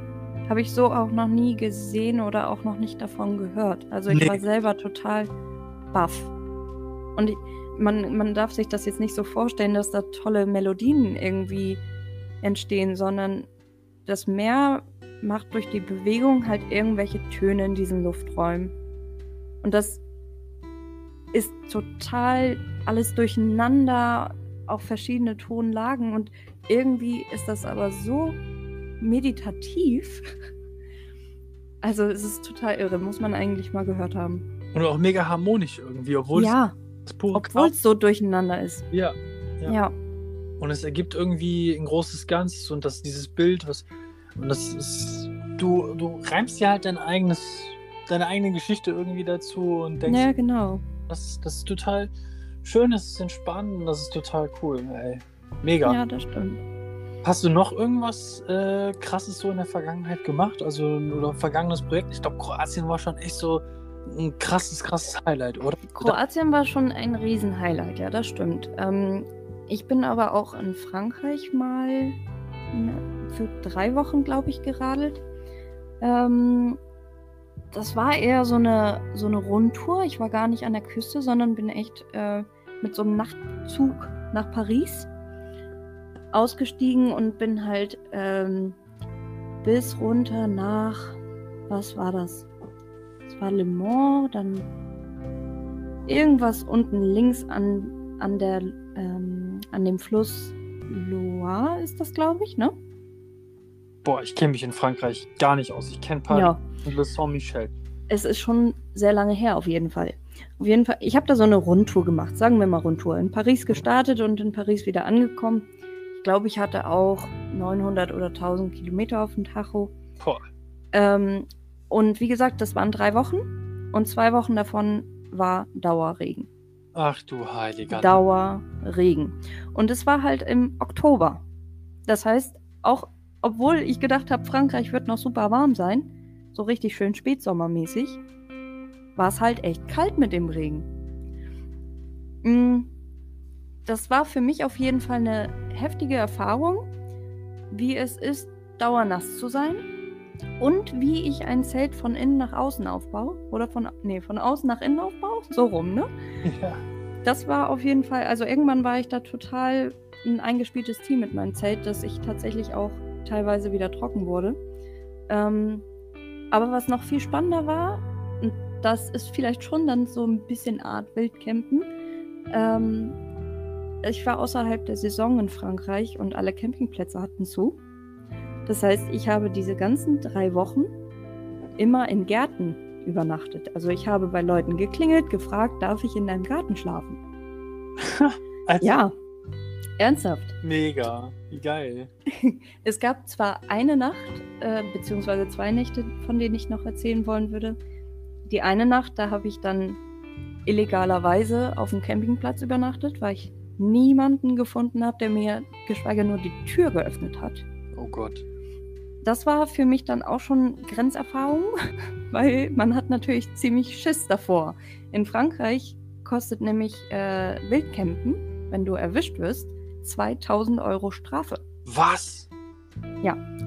Habe ich so auch noch nie gesehen oder auch noch nicht davon gehört. Also ich Nee. war selber total baff. Und ich, man, man darf sich das jetzt nicht so vorstellen, dass da tolle Melodien irgendwie entstehen, sondern das Meer macht durch die Bewegung halt irgendwelche Töne in diesen Lufträumen. Und das ist total alles durcheinander, auch verschiedene Tonlagen. Und irgendwie ist das aber so meditativ. Also es ist total irre, muss man eigentlich mal gehört haben. Und auch mega harmonisch irgendwie, obwohl ja, es obwohl es so durcheinander ist. Ja. Ja. Ja. Und es ergibt irgendwie ein großes Ganzes und das, dieses Bild, was. Und das ist. Du, du reimst dir halt dein eigenes, deine eigene Geschichte irgendwie dazu und denkst, Ja, genau. das, das ist total schön, das ist entspannend, das ist total cool, ey. Mega. Ja, das stimmt. Hast du noch irgendwas äh, krasses so in der Vergangenheit gemacht? Also oder vergangenes Projekt? Ich glaube, Kroatien war schon echt so ein krasses, krasses Highlight, oder? Kroatien war schon ein Riesenhighlight, ja, das stimmt. Ähm, ich bin aber auch in Frankreich mal ne, für drei Wochen, glaube ich, geradelt. Ähm, das war eher so eine, so eine Rundtour. Ich war gar nicht an der Küste, sondern bin echt äh, mit so einem Nachtzug nach Paris ausgestiegen und bin halt ähm, bis runter nach, was war das? Das war Le Mans, dann irgendwas unten links an, an, der, ähm, an dem Fluss Loire ist das, glaube ich, ne? Boah, ich kenne mich in Frankreich gar nicht aus. Ich kenne Paris Ja, und Le Saint-Michel. es ist schon sehr lange her, auf jeden Fall. Auf jeden Fall, ich habe da so eine Rundtour gemacht, sagen wir mal Rundtour. In Paris gestartet und in Paris wieder angekommen. Ich glaube, ich hatte auch 900 oder 1000 Kilometer auf dem Tacho. Ähm, und wie gesagt, das waren drei Wochen und zwei Wochen davon war Dauerregen. Ach du heiliger. Dauerregen. Und es war halt im Oktober. Das heißt, auch obwohl ich gedacht habe, Frankreich wird noch super warm sein, so richtig schön spätsommermäßig, war es halt echt kalt mit dem Regen. Mm, Das war für mich auf jeden Fall eine heftige Erfahrung, wie es ist, dauernass zu sein und wie ich ein Zelt von innen nach außen aufbaue. Oder von, nee, von außen nach innen aufbaue. So rum, ne? Ja. Das war auf jeden Fall, also irgendwann war ich da total ein eingespieltes Team mit meinem Zelt, dass ich tatsächlich auch teilweise wieder trocken wurde. Ähm, aber was noch viel spannender war, und das ist vielleicht schon dann so ein bisschen Art Wildcampen, ähm, ich war außerhalb der Saison in Frankreich und alle Campingplätze hatten zu. Das heißt, ich habe diese ganzen drei Wochen immer in Gärten übernachtet. Also ich habe bei Leuten geklingelt, gefragt, darf ich in deinem Garten schlafen? Also, Ja, ernsthaft. Mega. Wie geil. Es gab zwar eine Nacht, äh, beziehungsweise zwei Nächte, von denen ich noch erzählen wollen würde. Die eine Nacht, da habe ich dann illegalerweise auf dem Campingplatz übernachtet, weil ich niemanden gefunden habe, der mir geschweige nur die Tür geöffnet hat. Oh Gott. Das war für mich dann auch schon Grenzerfahrung, weil man hat natürlich ziemlich Schiss davor. In Frankreich kostet nämlich äh, Wildcampen, wenn du erwischt wirst, 2000 Euro Strafe. Was?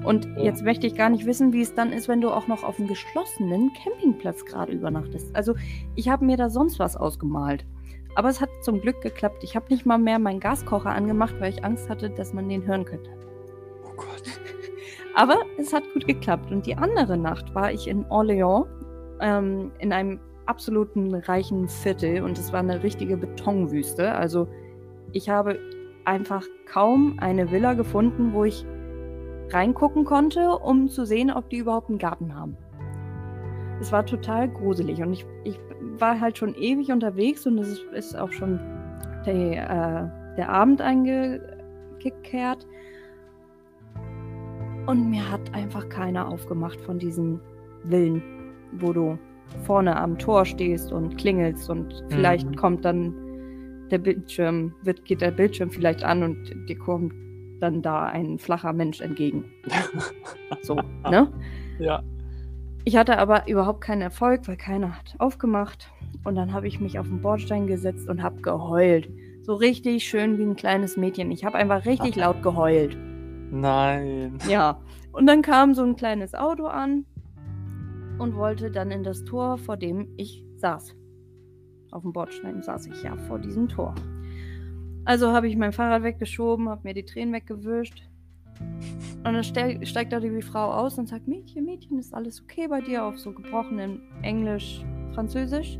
Und Oh. jetzt möchte ich gar nicht wissen, wie es dann ist, wenn du auch noch auf einem geschlossenen Campingplatz gerade übernachtest. Also ich habe mir da sonst was ausgemalt. Aber es hat zum Glück geklappt. Ich habe nicht mal mehr meinen Gaskocher angemacht, weil ich Angst hatte, dass man den hören könnte. Oh Gott. Aber es hat gut geklappt. Und die andere Nacht war ich in Orléans, ähm, in einem absoluten reichen Viertel. Und es war eine richtige Betonwüste. Also ich habe einfach kaum eine Villa gefunden, wo ich reingucken konnte, um zu sehen, ob die überhaupt einen Garten haben. Es war total gruselig und ich, ich war halt schon ewig unterwegs und es ist, ist auch schon der, äh, der Abend eingekehrt. Und mir hat einfach keiner aufgemacht von diesen Villen, wo du vorne am Tor stehst und klingelst und vielleicht Mhm. kommt dann der Bildschirm, wird, geht der Bildschirm vielleicht an und dir kommt dann da ein flacher Mensch entgegen. So, ne? Ja. Ich hatte aber überhaupt keinen Erfolg, weil keiner hat aufgemacht. Und dann habe ich mich auf den Bordstein gesetzt und habe geheult. So richtig schön wie ein kleines Mädchen. Ich habe einfach richtig laut geheult. Nein. Ja. Und dann kam so ein kleines Auto an und wollte dann in das Tor, vor dem ich saß. Auf dem Bordstein saß ich ja vor diesem Tor. Also habe ich mein Fahrrad weggeschoben, habe mir die Tränen weggewischt. Und dann ste steigt da die Frau aus und sagt, Mädchen, Mädchen, ist alles okay bei dir? Auf so gebrochenem Englisch, Französisch.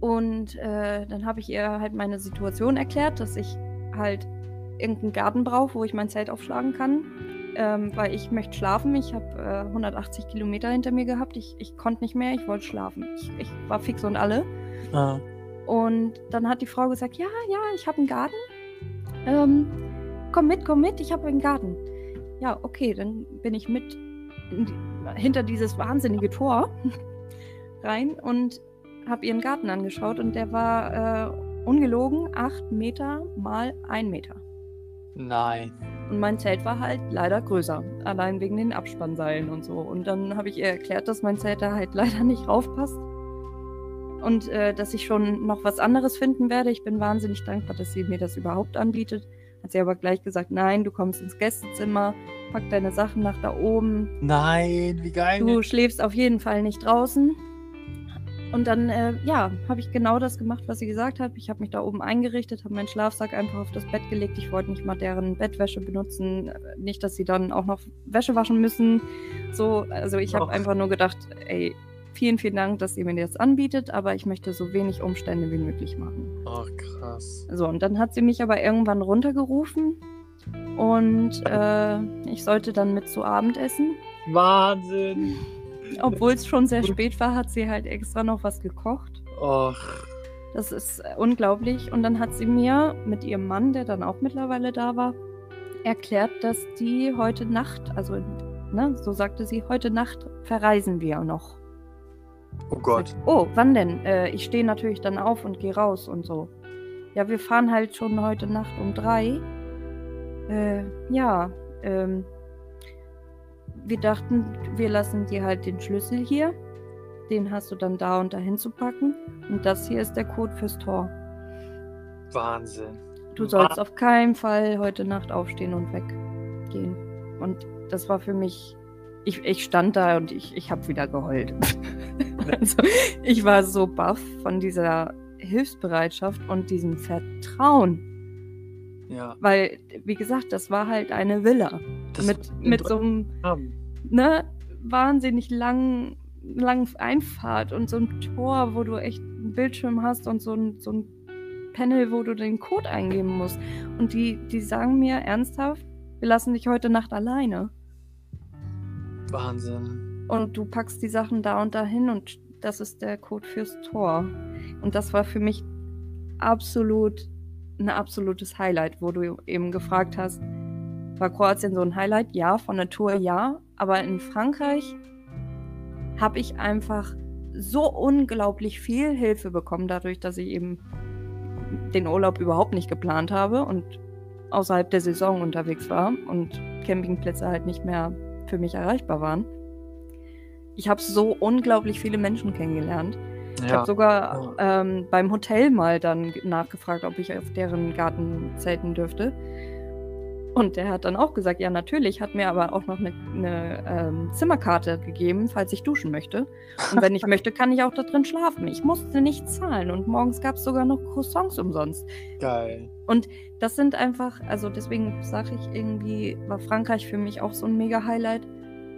Und äh, dann habe ich ihr halt meine Situation erklärt, dass ich halt irgendeinen Garten brauche, wo ich mein Zelt aufschlagen kann. Ähm, weil ich möchte schlafen. Ich habe äh, 180 Kilometer hinter mir gehabt. Ich, ich konnte nicht mehr, ich wollte schlafen. Ich, ich war fix und alle. Ah. Und dann hat die Frau gesagt, ja, ja, ich habe einen Garten. Ähm, komm mit, komm mit, ich habe einen Garten. Ja, okay, dann bin ich mit die, hinter dieses wahnsinnige Tor rein und habe ihren Garten angeschaut und der war äh, ungelogen acht Meter mal ein Meter. Nein. Und mein Zelt war halt leider größer, allein wegen den Abspannseilen und so. Und dann habe ich ihr erklärt, dass mein Zelt da halt leider nicht raufpasst. Und äh, dass ich schon noch was anderes finden werde. Ich bin wahnsinnig dankbar, dass sie mir das überhaupt anbietet. Hat sie aber gleich gesagt, nein, du kommst ins Gästezimmer, pack deine Sachen nach da oben. Nein, wie geil. Du schläfst auf jeden Fall nicht draußen. Und dann, äh, ja, habe ich genau das gemacht, was sie gesagt hat. Ich habe mich da oben eingerichtet, habe meinen Schlafsack einfach auf das Bett gelegt. Ich wollte nicht mal deren Bettwäsche benutzen. Nicht, dass sie dann auch noch Wäsche waschen müssen. So, also ich habe einfach nur gedacht, ey, vielen, vielen Dank, dass ihr mir das anbietet, aber ich möchte so wenig Umstände wie möglich machen. Ach, krass. So, und dann hat sie mich aber irgendwann runtergerufen und äh, ich sollte dann mit zu Abend essen. Wahnsinn. Obwohl es schon sehr spät war, hat sie halt extra noch was gekocht. Och. Das ist äh, unglaublich. Und dann hat sie mir mit ihrem Mann, der dann auch mittlerweile da war, erklärt, dass die heute Nacht, also ne, so sagte sie, heute Nacht verreisen wir noch. Oh Gott. Oh, wann denn? Äh, ich stehe natürlich dann auf und gehe raus und so. Ja, wir fahren halt schon heute Nacht um drei. Äh, ja, ähm, wir dachten, wir lassen dir halt den Schlüssel hier. Den hast du dann da und dahin zu packen. Und das hier ist der Code fürs Tor. Wahnsinn. Du sollst auf keinen Fall heute Nacht aufstehen und weggehen. Und das war für mich. Ich, ich stand da und ich, ich habe wieder geheult. also, ich war so baff von dieser Hilfsbereitschaft und diesem Vertrauen. Ja. Weil, wie gesagt, das war halt eine Villa. Das mit, mit so einem ne, wahnsinnig langen, langen Einfahrt und so ein Tor, wo du echt einen Bildschirm hast und so ein, so ein Panel, wo du den Code eingeben musst. Und die, die sagen mir ernsthaft, wir lassen dich heute Nacht alleine. Wahnsinn. und du packst die Sachen da und dahin und das ist der Code fürs Tor. Und das war für mich absolut ein absolutes Highlight, wo du eben gefragt hast, war Kroatien so ein Highlight? Ja, von der Tour ja, aber in Frankreich habe ich einfach so unglaublich viel Hilfe bekommen, dadurch, dass ich eben den Urlaub überhaupt nicht geplant habe und außerhalb der Saison unterwegs war und Campingplätze halt nicht mehr für mich erreichbar waren. Ich habe so unglaublich viele Menschen kennengelernt. Ja. Ich habe sogar ähm, beim Hotel mal dann nachgefragt, ob ich auf deren Garten zelten dürfte. Und der hat dann auch gesagt, ja natürlich, hat mir aber auch noch eine, eine ähm, Zimmerkarte gegeben, falls ich duschen möchte. Und wenn ich möchte, kann ich auch da drin schlafen. Ich musste nicht zahlen und morgens gab es sogar noch Croissants umsonst. Geil. Und das sind einfach, also deswegen sage ich irgendwie, war Frankreich für mich auch so ein mega Highlight,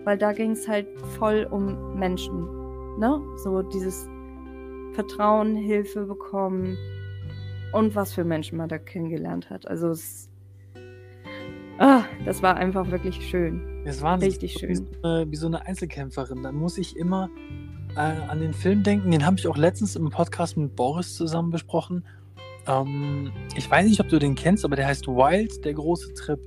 weil da ging es halt voll um Menschen. Ne? So dieses Vertrauen, Hilfe bekommen und was für Menschen man da kennengelernt hat. Also es Ah, das war einfach wirklich schön. Es war richtig schön. Wie so, eine, wie so, eine, Einzelkämpferin. Da muss ich immer äh, an den Film denken. Den habe ich auch letztens im Podcast mit Boris zusammen besprochen. Ähm, ich weiß nicht, ob du den kennst, aber der heißt Wild, der große Trip.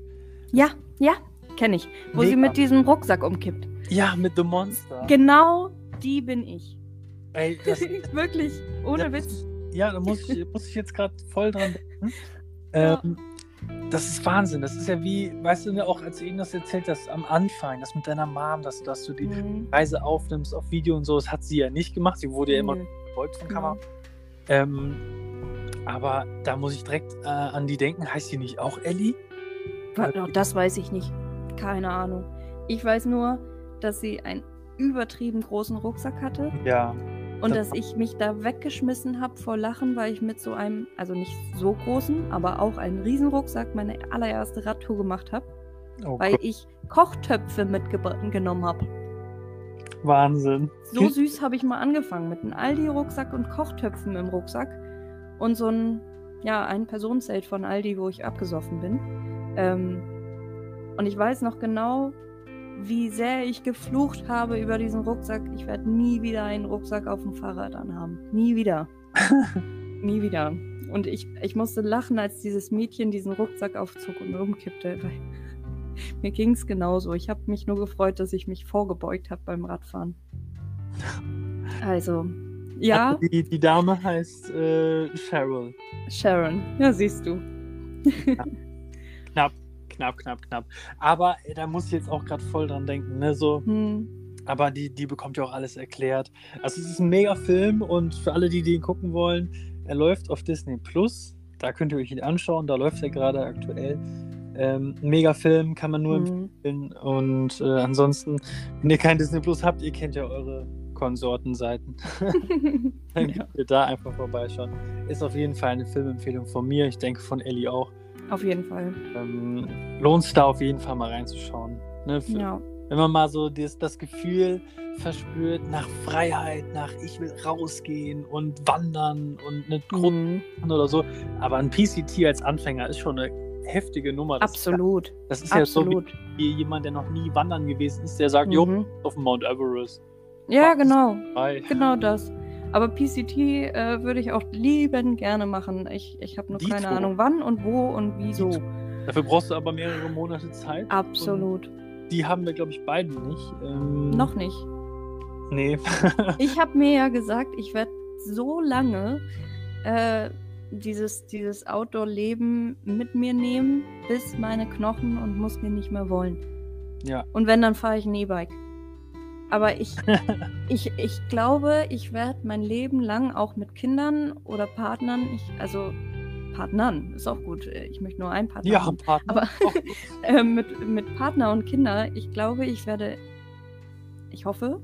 Ja, ja, kenne ich. Wo Mega. sie mit diesem Rucksack umkippt. Ja, mit The Monster. Genau die bin ich. Ey, das, Wirklich, ohne Witz. Ja, da muss ich, muss ich jetzt gerade voll dran denken. Ja. Ähm, das ist Wahnsinn. Das ist ja wie, weißt du, auch als du ihnen das erzählt hast am Anfang, das mit deiner Mom, dass, dass du die mhm. Reise aufnimmst auf Video und so, das hat sie ja nicht gemacht. Sie wurde ja immer verfolgt von Kamera. Mhm. Ähm, aber da muss ich direkt äh, an die denken. Heißt die nicht auch Ellie? Das weiß ich nicht. Keine Ahnung. Ich weiß nur, dass sie einen übertrieben großen Rucksack hatte. Ja. Und dass ich mich da weggeschmissen habe vor Lachen, weil ich mit so einem, also nicht so großen, aber auch einen Riesenrucksack meine allererste Radtour gemacht habe. Oh weil Gott. ich Kochtöpfe mitgenommen habe. Wahnsinn. So süß habe ich mal angefangen mit einem Aldi-Rucksack und Kochtöpfen im Rucksack. Und so ein, ja, ein Personenzelt von Aldi, wo ich abgesoffen bin. Ähm, und ich weiß noch genau, wie sehr ich geflucht habe über diesen Rucksack. Ich werde nie wieder einen Rucksack auf dem Fahrrad anhaben. Nie wieder. nie wieder. Und ich, ich musste lachen, als dieses Mädchen diesen Rucksack aufzog und umkippte. Weil mir ging es genauso. Ich habe mich nur gefreut, dass ich mich vorgebeugt habe beim Radfahren. Also, ja. Die, die Dame heißt äh, Cheryl. Sharon, ja, siehst du. Ja. Knapp knapp, knapp. Aber äh, da muss ich jetzt auch gerade voll dran denken, ne? So. Hm. Aber die, die bekommt ja auch alles erklärt. Also es ist ein mega Film und für alle, die den gucken wollen, er läuft auf Disney Plus. Da könnt ihr euch ihn anschauen. Da läuft er gerade aktuell. Ähm, mega Film, kann man nur mhm. empfehlen. Und äh, ansonsten, wenn ihr kein Disney Plus habt, ihr kennt ja eure Konsortenseiten. Dann könnt ihr da einfach vorbeischauen. Ist auf jeden Fall eine Filmempfehlung von mir. Ich denke von Ellie auch. Auf jeden Fall. Ähm, Lohnt es da auf jeden Fall mal reinzuschauen. Ne? Für, ja. Wenn man mal so das, das Gefühl verspürt nach Freiheit, nach ich will rausgehen und wandern und eine Gruppe mhm. oder so. Aber ein PCT als Anfänger ist schon eine heftige Nummer. Das Absolut. Ist, das ist Absolut. ja so wie, wie, jemand, der noch nie wandern gewesen ist, der sagt, mhm. jo, auf dem Mount Everest. Ja, Was? genau. Genau das. Aber PCT äh, würde ich auch lieben gerne machen. Ich, ich habe nur Die keine zwei. Ahnung, wann und wo und wieso. Dafür brauchst du aber mehrere Monate Zeit. Absolut. Die haben wir, glaube ich, beide nicht. Ähm, Noch nicht. Nee. ich habe mir ja gesagt, ich werde so lange äh, dieses, dieses Outdoor-Leben mit mir nehmen, bis meine Knochen und Muskeln nicht mehr wollen. Ja. Und wenn, dann fahre ich ein E-Bike. Aber ich, ich, ich glaube, ich werde mein Leben lang auch mit Kindern oder Partnern, ich, also Partnern ist auch gut. Ich möchte nur einen Partner. Ja, haben. Partner. Aber äh, mit, mit Partner und Kinder, ich glaube, ich werde, ich hoffe,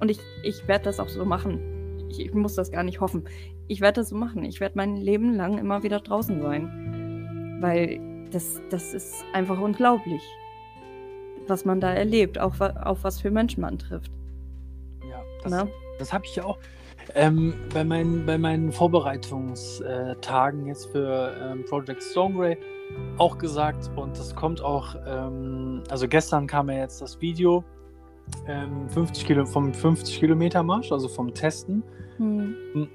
und ich, ich werde das auch so machen. Ich, ich muss das gar nicht hoffen. Ich werde das so machen. Ich werde mein Leben lang immer wieder draußen sein. Weil das, das ist einfach unglaublich was man da erlebt, auch auf was für Menschen man trifft. Ja, das, das habe ich ja auch ähm, bei, meinen, bei meinen Vorbereitungstagen jetzt für ähm, Project Stonegray auch gesagt und das kommt auch, ähm, also gestern kam ja jetzt das Video ähm, 50 Kilo, vom 50 Kilometer Marsch, also vom Testen. Hm.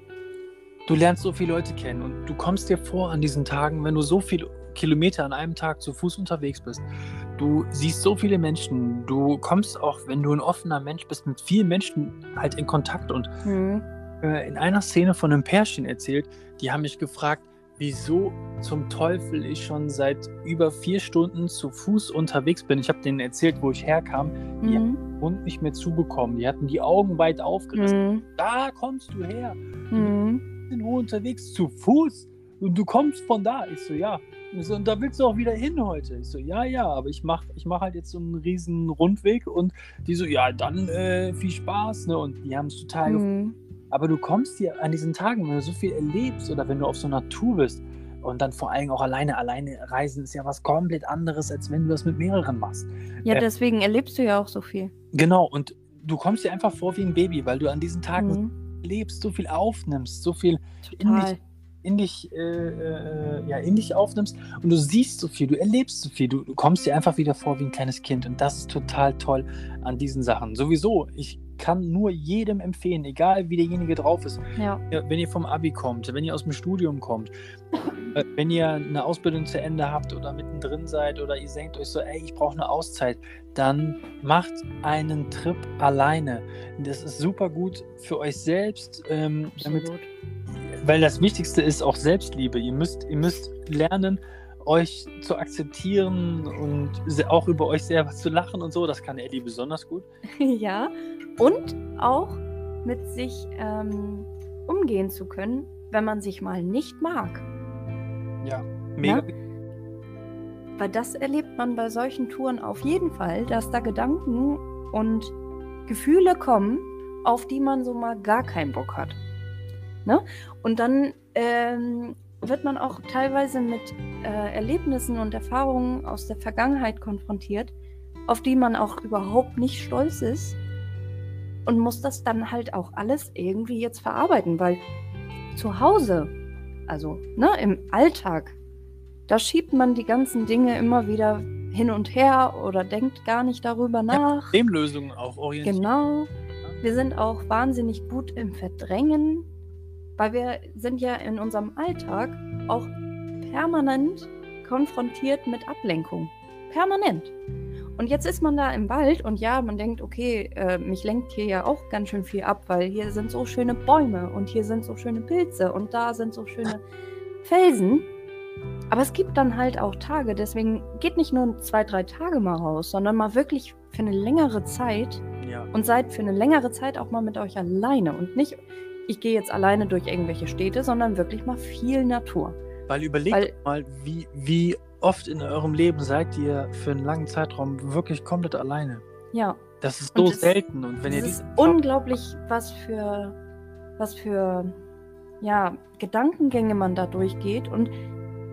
Du lernst so viele Leute kennen und du kommst dir vor an diesen Tagen, wenn du so viele Kilometer an einem Tag zu Fuß unterwegs bist. Du siehst so viele Menschen. Du kommst auch, wenn du ein offener Mensch bist, mit vielen Menschen halt in Kontakt. Und Hm. äh, in einer Szene von einem Pärchen erzählt, die haben mich gefragt, wieso zum Teufel ich schon seit über vier Stunden zu Fuß unterwegs bin. Ich habe denen erzählt, wo ich herkam. Die Hm. und nicht mehr zubekommen. Die hatten die Augen weit aufgerissen. Hm. Da kommst du her. Hm. Sind wo unterwegs? Zu Fuß? Und du kommst von da. Ich so, ja. So, und da willst du auch wieder hin heute. Ich so, ja, ja, aber ich mach, ich mach halt jetzt so einen riesen Rundweg und die so, ja, dann äh, viel Spaß, ne? Und die haben es total gefreut. Hm. Aber du kommst dir an diesen Tagen, wenn du so viel erlebst oder wenn du auf so einer Tour bist und dann vor allem auch alleine, alleine reisen ist ja was komplett anderes, als wenn du das mit mehreren machst. Ja, Äh, deswegen erlebst du ja auch so viel. Genau, und du kommst dir einfach vor wie ein Baby, weil du an diesen Tagen Hm. lebst, so viel aufnimmst, so viel in Total. dich, in dich, äh, äh, ja, in dich aufnimmst und du siehst so viel, du erlebst so viel, du, du kommst dir einfach wieder vor wie ein kleines Kind und das ist total toll an diesen Sachen. Sowieso, ich kann nur jedem empfehlen, egal wie derjenige drauf ist, Ja. wenn ihr vom Abi kommt, wenn ihr aus dem Studium kommt, äh, wenn ihr eine Ausbildung zu Ende habt oder mittendrin seid oder ihr denkt euch so, ey, ich brauche eine Auszeit, dann macht einen Trip alleine. Das ist super gut für euch selbst, ähm, damit. Weil das Wichtigste ist auch Selbstliebe. Ihr müsst, ihr müsst lernen, euch zu akzeptieren und auch über euch selber zu lachen und so. Das kann Ellie besonders gut. ja. Und auch mit sich ähm, umgehen zu können, wenn man sich mal nicht mag. Ja, mega. Weil das erlebt man bei solchen Touren auf jeden Fall, dass da Gedanken und Gefühle kommen, auf die man so mal gar keinen Bock hat. Ne? Und dann ähm, wird man auch teilweise mit äh, Erlebnissen und Erfahrungen aus der Vergangenheit konfrontiert, auf die man auch überhaupt nicht stolz ist und muss das dann halt auch alles irgendwie jetzt verarbeiten, weil zu Hause, also ne, im Alltag, da schiebt man die ganzen Dinge immer wieder hin und her oder denkt gar nicht darüber nach. Problemlösungen auch orientiert. Genau. Wir sind auch wahnsinnig gut im Verdrängen, weil wir sind ja in unserem Alltag auch permanent konfrontiert mit Ablenkung. Permanent. Und jetzt ist man da im Wald und ja, man denkt, okay, äh, mich lenkt hier ja auch ganz schön viel ab, weil hier sind so schöne Bäume und hier sind so schöne Pilze und da sind so schöne Felsen. Aber es gibt dann halt auch Tage, deswegen geht nicht nur zwei, drei Tage mal raus, sondern mal wirklich für eine längere Zeit Ja. und seid für eine längere Zeit auch mal mit euch alleine und nicht, ich gehe jetzt alleine durch irgendwelche Städte, sondern wirklich mal viel Natur. Weil überlegt Weil- mal, wie, wie oft in eurem Leben seid ihr für einen langen Zeitraum wirklich komplett alleine. Ja, Das ist Und so es- selten. Und wenn ihr ist unglaublich, was für, was für ja, Gedankengänge man da durchgeht und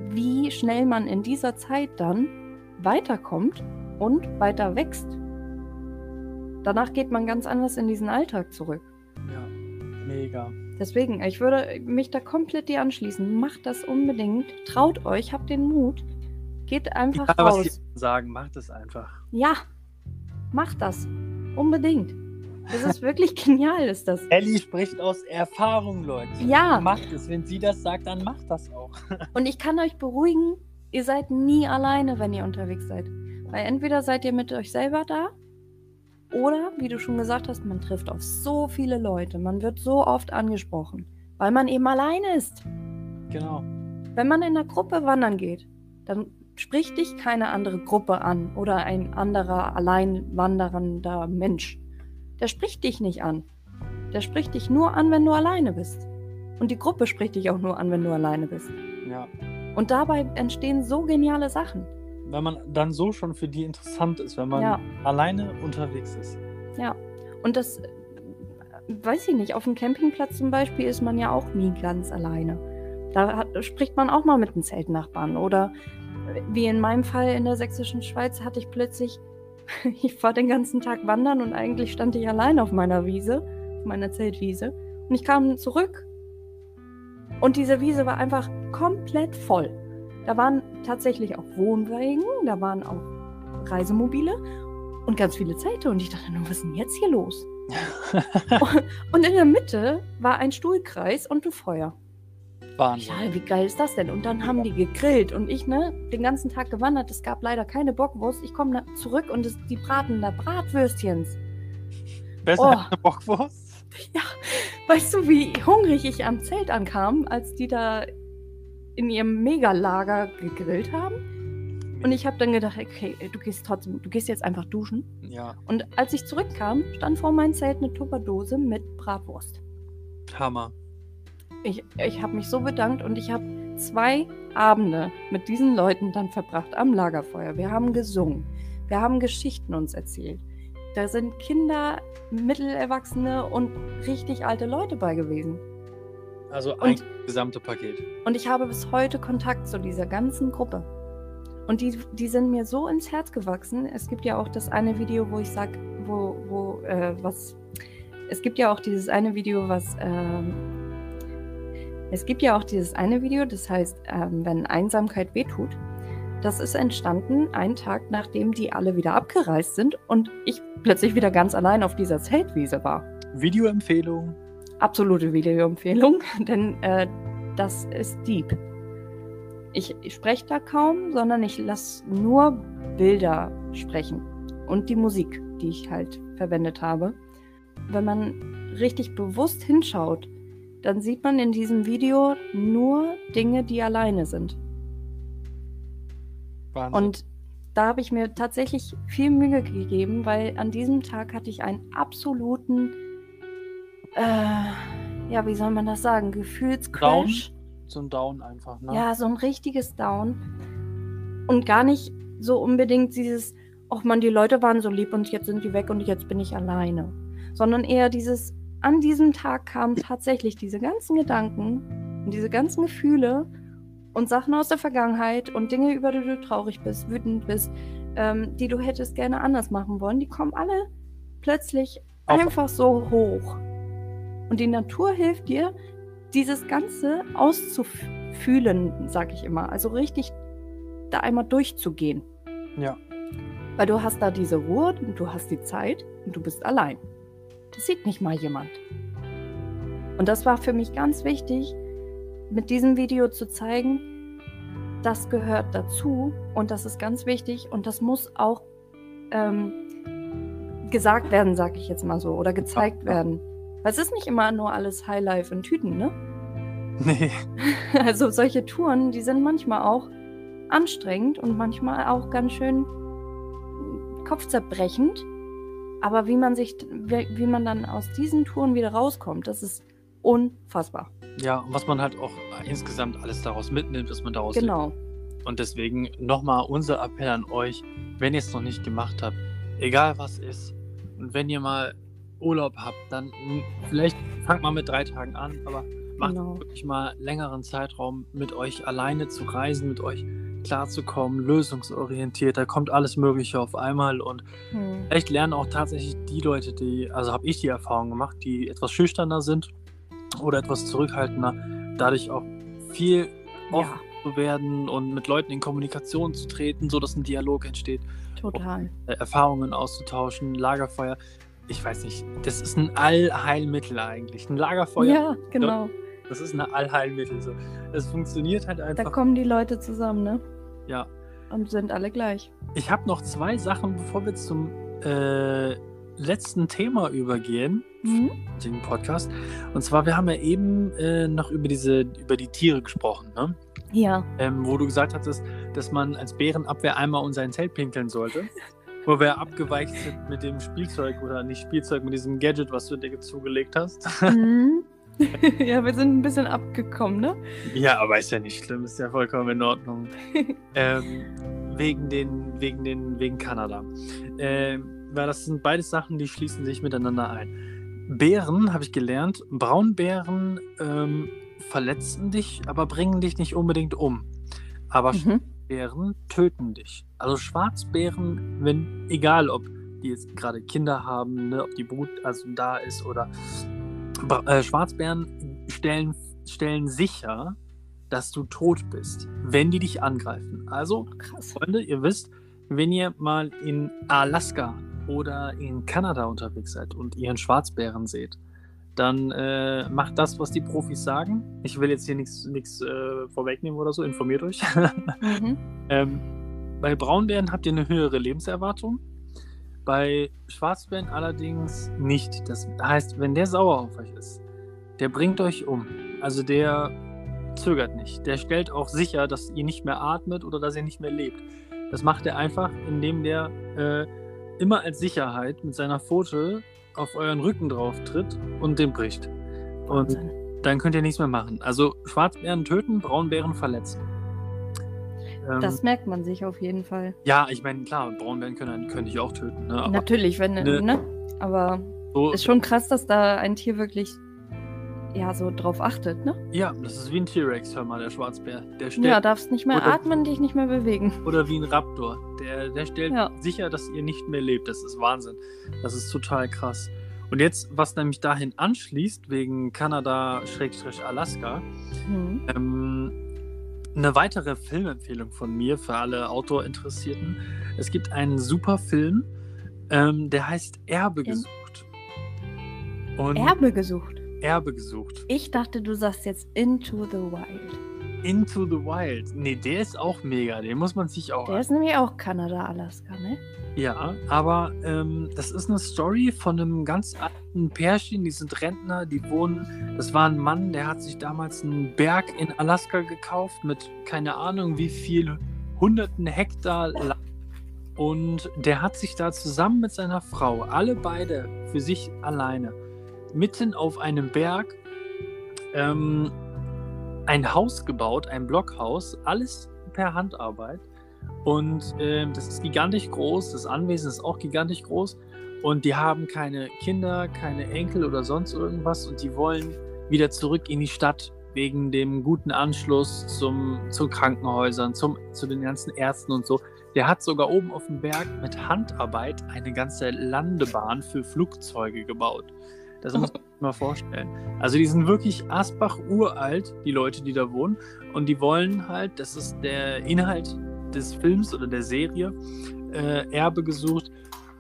wie schnell man in dieser Zeit dann weiterkommt und weiter wächst. Danach geht man ganz anders in diesen Alltag zurück. Ja, mega. Deswegen, ich würde mich da komplett dir anschließen. Macht das unbedingt. Traut euch, habt den Mut. Geht einfach Egal, was die raus. sagen, macht es einfach. Ja, macht das. Unbedingt. Das ist wirklich genial, ist das. Ellie spricht aus Erfahrung, Leute. Ja. Macht es. Wenn sie das sagt, dann macht das auch. Und ich kann euch beruhigen, ihr seid nie alleine, wenn ihr unterwegs seid. Weil entweder seid ihr mit euch selber da oder, wie du schon gesagt hast, man trifft auf so viele Leute. Man wird so oft angesprochen, weil man eben alleine ist. Genau. Wenn man in einer Gruppe wandern geht, dann spricht dich keine andere Gruppe an oder ein anderer allein wandernder Mensch. Der spricht dich nicht an. Der spricht dich nur an, wenn du alleine bist. Und die Gruppe spricht dich auch nur an, wenn du alleine bist. Ja. Und dabei entstehen so geniale Sachen. Wenn man dann so schon für die interessant ist, wenn man Ja. alleine unterwegs ist. Und das, weiß ich nicht, auf dem Campingplatz zum Beispiel ist man ja auch nie ganz alleine. Da hat, spricht man auch mal mit den Zeltnachbarn. Oder wie in meinem Fall in der sächsischen Schweiz hatte ich plötzlich, ich war den ganzen Tag wandern und eigentlich stand ich allein auf meiner Wiese, auf meiner Zeltwiese. Und ich kam zurück und diese Wiese war einfach komplett voll. Da waren tatsächlich auch Wohnwagen, da waren auch Reisemobile und ganz viele Zelte. Und ich dachte, nur, was ist denn jetzt hier los? und in der Mitte war ein Stuhlkreis und ein Feuer. Wahnsinn. Ja, wie geil ist das denn? Und dann haben die gegrillt und ich, ne, den ganzen Tag gewandert. Es gab leider keine Bockwurst. Ich komme zurück und es, die braten da Bratwürstchens. Besser Oh. als eine Bockwurst? Ja, weißt du, wie hungrig ich am Zelt ankam, als die da in ihrem Megalager gegrillt haben? Und ich habe dann gedacht, okay, du gehst trotzdem, du gehst jetzt einfach duschen. Ja, Und als ich zurückkam, stand vor meinem Zelt eine Tupperdose mit Bratwurst. Hammer. Ich, ich habe mich so bedankt und ich habe zwei Abende mit diesen Leuten dann verbracht am Lagerfeuer. Wir haben gesungen, wir haben Geschichten uns erzählt. Da sind Kinder, Mittelerwachsene und richtig alte Leute bei gewesen. Also ein Und- gesamte Paket. Und ich habe bis heute Kontakt zu dieser ganzen Gruppe. Und die, die sind mir so ins Herz gewachsen. Es gibt ja auch das eine Video, wo ich sag, wo, wo, äh, was. Es gibt ja auch dieses eine Video, was. Ähm, es gibt ja auch dieses eine Video, das heißt, ähm, wenn Einsamkeit wehtut. Das ist entstanden einen Tag, nachdem die alle wieder abgereist sind und ich plötzlich wieder ganz allein auf dieser Zeltwiese war Videoempfehlung. Absolute Videoempfehlung, denn äh, das ist deep. Ich, ich spreche da kaum, sondern ich lasse nur Bilder sprechen und die Musik, die ich halt verwendet habe. Wenn man richtig bewusst hinschaut, dann sieht man in diesem Video nur Dinge, die alleine sind. Wahnsinn. Und da habe ich mir tatsächlich viel Mühe gegeben, weil an diesem Tag hatte ich einen absoluten, äh, ja, wie soll man das sagen, Gefühlscrash. so ein Down einfach, ne? Ja, so ein richtiges Down. Und gar nicht so unbedingt dieses, ach man, die Leute waren so lieb und jetzt sind die weg und jetzt bin ich alleine. Sondern eher dieses, an diesem Tag kamen tatsächlich diese ganzen Gedanken und diese ganzen Gefühle und Sachen aus der Vergangenheit und Dinge, über die du traurig bist, wütend bist, ähm, die du hättest gerne anders machen wollen, die kommen alle plötzlich Auf- einfach so hoch. Und die Natur hilft dir, dieses Ganze auszufühlen, sag ich immer. Also richtig da einmal durchzugehen. Ja. Weil du hast da diese Ruhe und du hast die Zeit und du bist allein. Das sieht nicht mal jemand. Und das war für mich ganz wichtig, mit diesem Video zu zeigen, das gehört dazu und das ist ganz wichtig und das muss auch ähm, gesagt werden, sag ich jetzt mal so, oder gezeigt werden. Weil es ist nicht immer nur alles Highlife in Tüten, ne? Nee. Also solche Touren, die sind manchmal auch anstrengend und manchmal auch ganz schön kopfzerbrechend. Aber wie man sich, wie, man dann aus diesen Touren wieder rauskommt, das ist unfassbar. Ja, und was man halt auch insgesamt alles daraus mitnimmt, was man daraus Genau. lernt. Und deswegen nochmal unser Appell an euch, wenn ihr es noch nicht gemacht habt, egal was ist, und wenn ihr mal Urlaub habt, dann vielleicht fangt mal mit drei Tagen an, aber macht Genau. wirklich mal längeren Zeitraum mit euch alleine zu reisen, mit euch klarzukommen, lösungsorientiert, da kommt alles Mögliche auf einmal und Hm. Vielleicht lernen auch tatsächlich die Leute, die, also habe ich die Erfahrung gemacht, die etwas schüchterner sind oder etwas zurückhaltender, dadurch auch viel offen Ja, zu werden und mit Leuten in Kommunikation zu treten, sodass ein Dialog entsteht, total. äh, Erfahrungen auszutauschen, Lagerfeuer. Ich weiß nicht, das ist ein Allheilmittel eigentlich. Ein Lagerfeuer, Ja, genau. das ist ein Allheilmittel. So. Es funktioniert halt Da einfach. kommen die Leute zusammen, ne? Ja. Und sind alle gleich. Ich habe noch zwei Sachen, bevor wir zum äh, letzten Thema übergehen. Mhm. den Podcast. Und zwar, wir haben ja eben äh, noch über diese, über die Tiere gesprochen, ne? Ja, Ähm, wo du gesagt hattest, dass man als Bärenabwehr einmal um sein Zelt pinkeln sollte. Wo wir abgeweicht sind mit dem Spielzeug oder nicht Spielzeug, mit diesem Gadget, was du dir zugelegt hast. mhm. ja, wir sind ein bisschen abgekommen, ne? ja, aber ist ja nicht schlimm, ist ja vollkommen in Ordnung. ähm, wegen den, wegen den, wegen Kanada. Ähm, weil das sind beides Sachen, die schließen sich miteinander ein. Bären, habe ich gelernt, Braunbären ähm, verletzen dich, aber bringen dich nicht unbedingt um. Aber Mhm. Schwarzbären töten dich. Also Schwarzbären, wenn, egal ob die jetzt gerade Kinder haben, ne, ob die Brut also da ist oder äh, Schwarzbären stellen, stellen sicher, dass du tot bist, wenn die dich angreifen. Also Krass. Freunde, ihr wisst, wenn ihr mal in Alaska oder in Kanada unterwegs seid und ihr einen Schwarzbären seht, dann äh, macht das, was die Profis sagen. Ich will jetzt hier nichts äh, vorwegnehmen oder so, informiert euch. mhm. ähm, bei Braunbären habt ihr eine höhere Lebenserwartung. Bei Schwarzbären allerdings nicht. Das heißt, wenn der sauer auf euch ist, der bringt euch um. Also der zögert nicht. Der stellt auch sicher, dass ihr nicht mehr atmet oder dass ihr nicht mehr lebt. Das macht er einfach, indem der äh, immer als Sicherheit mit seiner Pfote auf euren Rücken drauf tritt und den bricht. Und dann könnt ihr nichts mehr machen. Also Schwarzbären töten, Braunbären verletzen. Ähm, das merkt man sich auf jeden Fall. Ja, ich meine, klar, Braunbären können, können dich auch töten. Ne? Natürlich, wenn, ne, ne? Aber so, ist schon krass, dass da ein Tier wirklich ja, so drauf achtet, ne? Ja, das ist wie ein T-Rex, hör mal, der Schwarzbär. Der stellt, ja, darfst nicht mehr oder, atmen, dich nicht mehr bewegen. Oder wie ein Raptor. Der, der stellt ja. sicher, dass ihr nicht mehr lebt. Das ist Wahnsinn. Das ist total krass. Und jetzt, was nämlich dahin anschließt, wegen Kanada-Alaska, mhm. ähm, eine weitere Filmempfehlung von mir für alle Outdoor-Interessierten. Es gibt einen super Film, ähm, der heißt Erbe gesucht. Und Erbe gesucht? Erbe gesucht. Ich dachte, du sagst jetzt Into the Wild. Into the Wild. Nee, der ist auch mega. Den muss man sich auch. Der an. ist nämlich auch Kanada, Alaska, ne? Ja, aber ähm, das ist eine Story von einem ganz alten Pärchen. Die sind Rentner, die wohnen. Das war ein Mann, der hat sich damals einen Berg in Alaska gekauft mit keine Ahnung wie viel hunderten Hektar Land. Und der hat sich da zusammen mit seiner Frau, alle beide für sich alleine, mitten auf einem Berg ähm, ein Haus gebaut, ein Blockhaus, alles per Handarbeit. Und äh, das ist gigantisch groß, das Anwesen ist auch gigantisch groß. Und die haben keine Kinder, keine Enkel oder sonst irgendwas. Und die wollen wieder zurück in die Stadt wegen dem guten Anschluss zum, zu Krankenhäusern, zum, zu den ganzen Ärzten und so. Der hat sogar oben auf dem Berg mit Handarbeit eine ganze Landebahn für Flugzeuge gebaut. Das muss man sich mal vorstellen. Also die sind wirklich Asbach uralt, die Leute, die da wohnen. Und die wollen halt, das ist der Inhalt des Films oder der Serie, äh, Erbe gesucht,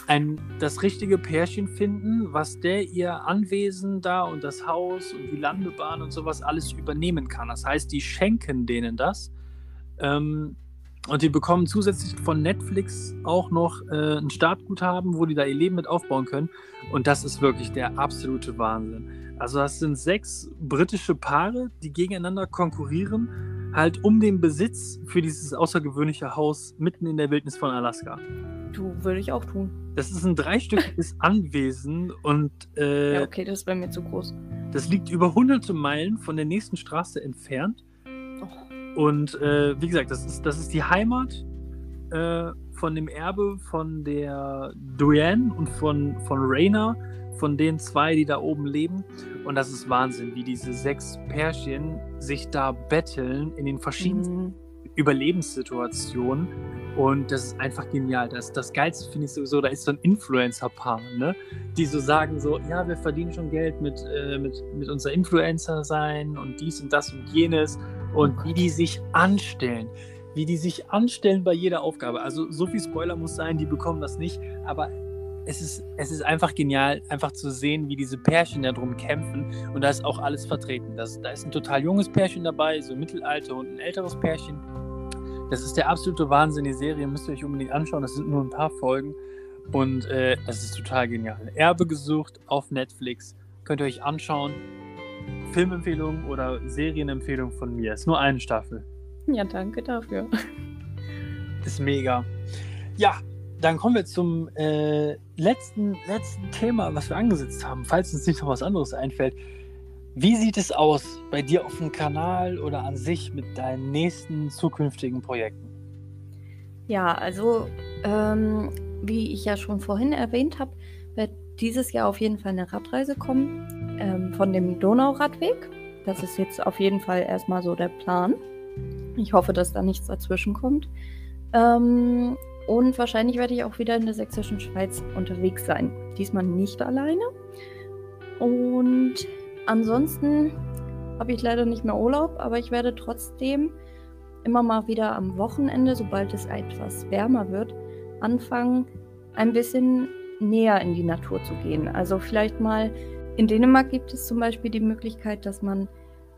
ein, das richtige Pärchen finden, was der ihr Anwesen da und das Haus und die Landebahn und sowas alles übernehmen kann. Das heißt, die schenken denen das. Ähm, und die bekommen zusätzlich von Netflix auch noch äh, ein Startguthaben, wo die da ihr Leben mit aufbauen können. Und das ist wirklich der absolute Wahnsinn. Also das sind sechs britische Paare, die gegeneinander konkurrieren, halt um den Besitz für dieses außergewöhnliche Haus mitten in der Wildnis von Alaska. Du, würde ich auch tun. Das ist ein dreistöckiges Anwesen und... Äh, ja, okay, das wäre mir zu groß. Das liegt über hunderte Meilen von der nächsten Straße entfernt. Und äh, wie gesagt, das ist, das ist die Heimat äh, von dem Erbe von der Duane und von, von Rainer, von den zwei, die da oben leben. Und das ist Wahnsinn, wie diese sechs Pärchen sich da betteln in den verschiedensten mhm. Überlebenssituationen. Und das ist einfach genial. Das, das Geilste finde ich sowieso, da ist so ein Influencer-Paar, ne? die so sagen so, ja, wir verdienen schon Geld mit, äh, mit, mit unser Influencer sein und dies und das und jenes und wie die sich anstellen. Wie die sich anstellen bei jeder Aufgabe. Also so viel Spoiler muss sein, die bekommen das nicht, aber es ist, es ist einfach genial, einfach zu sehen, wie diese Pärchen da drum kämpfen. Und da ist auch alles vertreten. Das, da ist ein total junges Pärchen dabei, so Mittelalter und ein älteres Pärchen. Das ist der absolute Wahnsinn. Die Serie müsst ihr euch unbedingt anschauen. Das sind nur ein paar Folgen. Und äh, das ist total genial. Erbe gesucht auf Netflix. Könnt ihr euch anschauen. Filmempfehlung oder Serienempfehlung von mir. Ist nur eine Staffel. Ja, danke dafür. Ist mega. Ja, dann kommen wir zum äh, letzten, letzten Thema, was wir angesetzt haben, falls uns nicht noch was anderes einfällt. Wie sieht es aus bei dir auf dem Kanal oder an sich mit deinen nächsten zukünftigen Projekten? Ja, also ähm, wie ich ja schon vorhin erwähnt habe, wird dieses Jahr auf jeden Fall eine Radreise kommen ähm, von dem Donauradweg. Das ist jetzt auf jeden Fall erstmal so der Plan. Ich hoffe, dass da nichts dazwischen kommt. Ähm, und wahrscheinlich werde ich auch wieder in der sächsischen Schweiz unterwegs sein. Diesmal nicht alleine. Und ansonsten habe ich leider nicht mehr Urlaub, aber ich werde trotzdem immer mal wieder am Wochenende, sobald es etwas wärmer wird, anfangen, ein bisschen näher in die Natur zu gehen. Also vielleicht mal in Dänemark gibt es zum Beispiel die Möglichkeit, dass man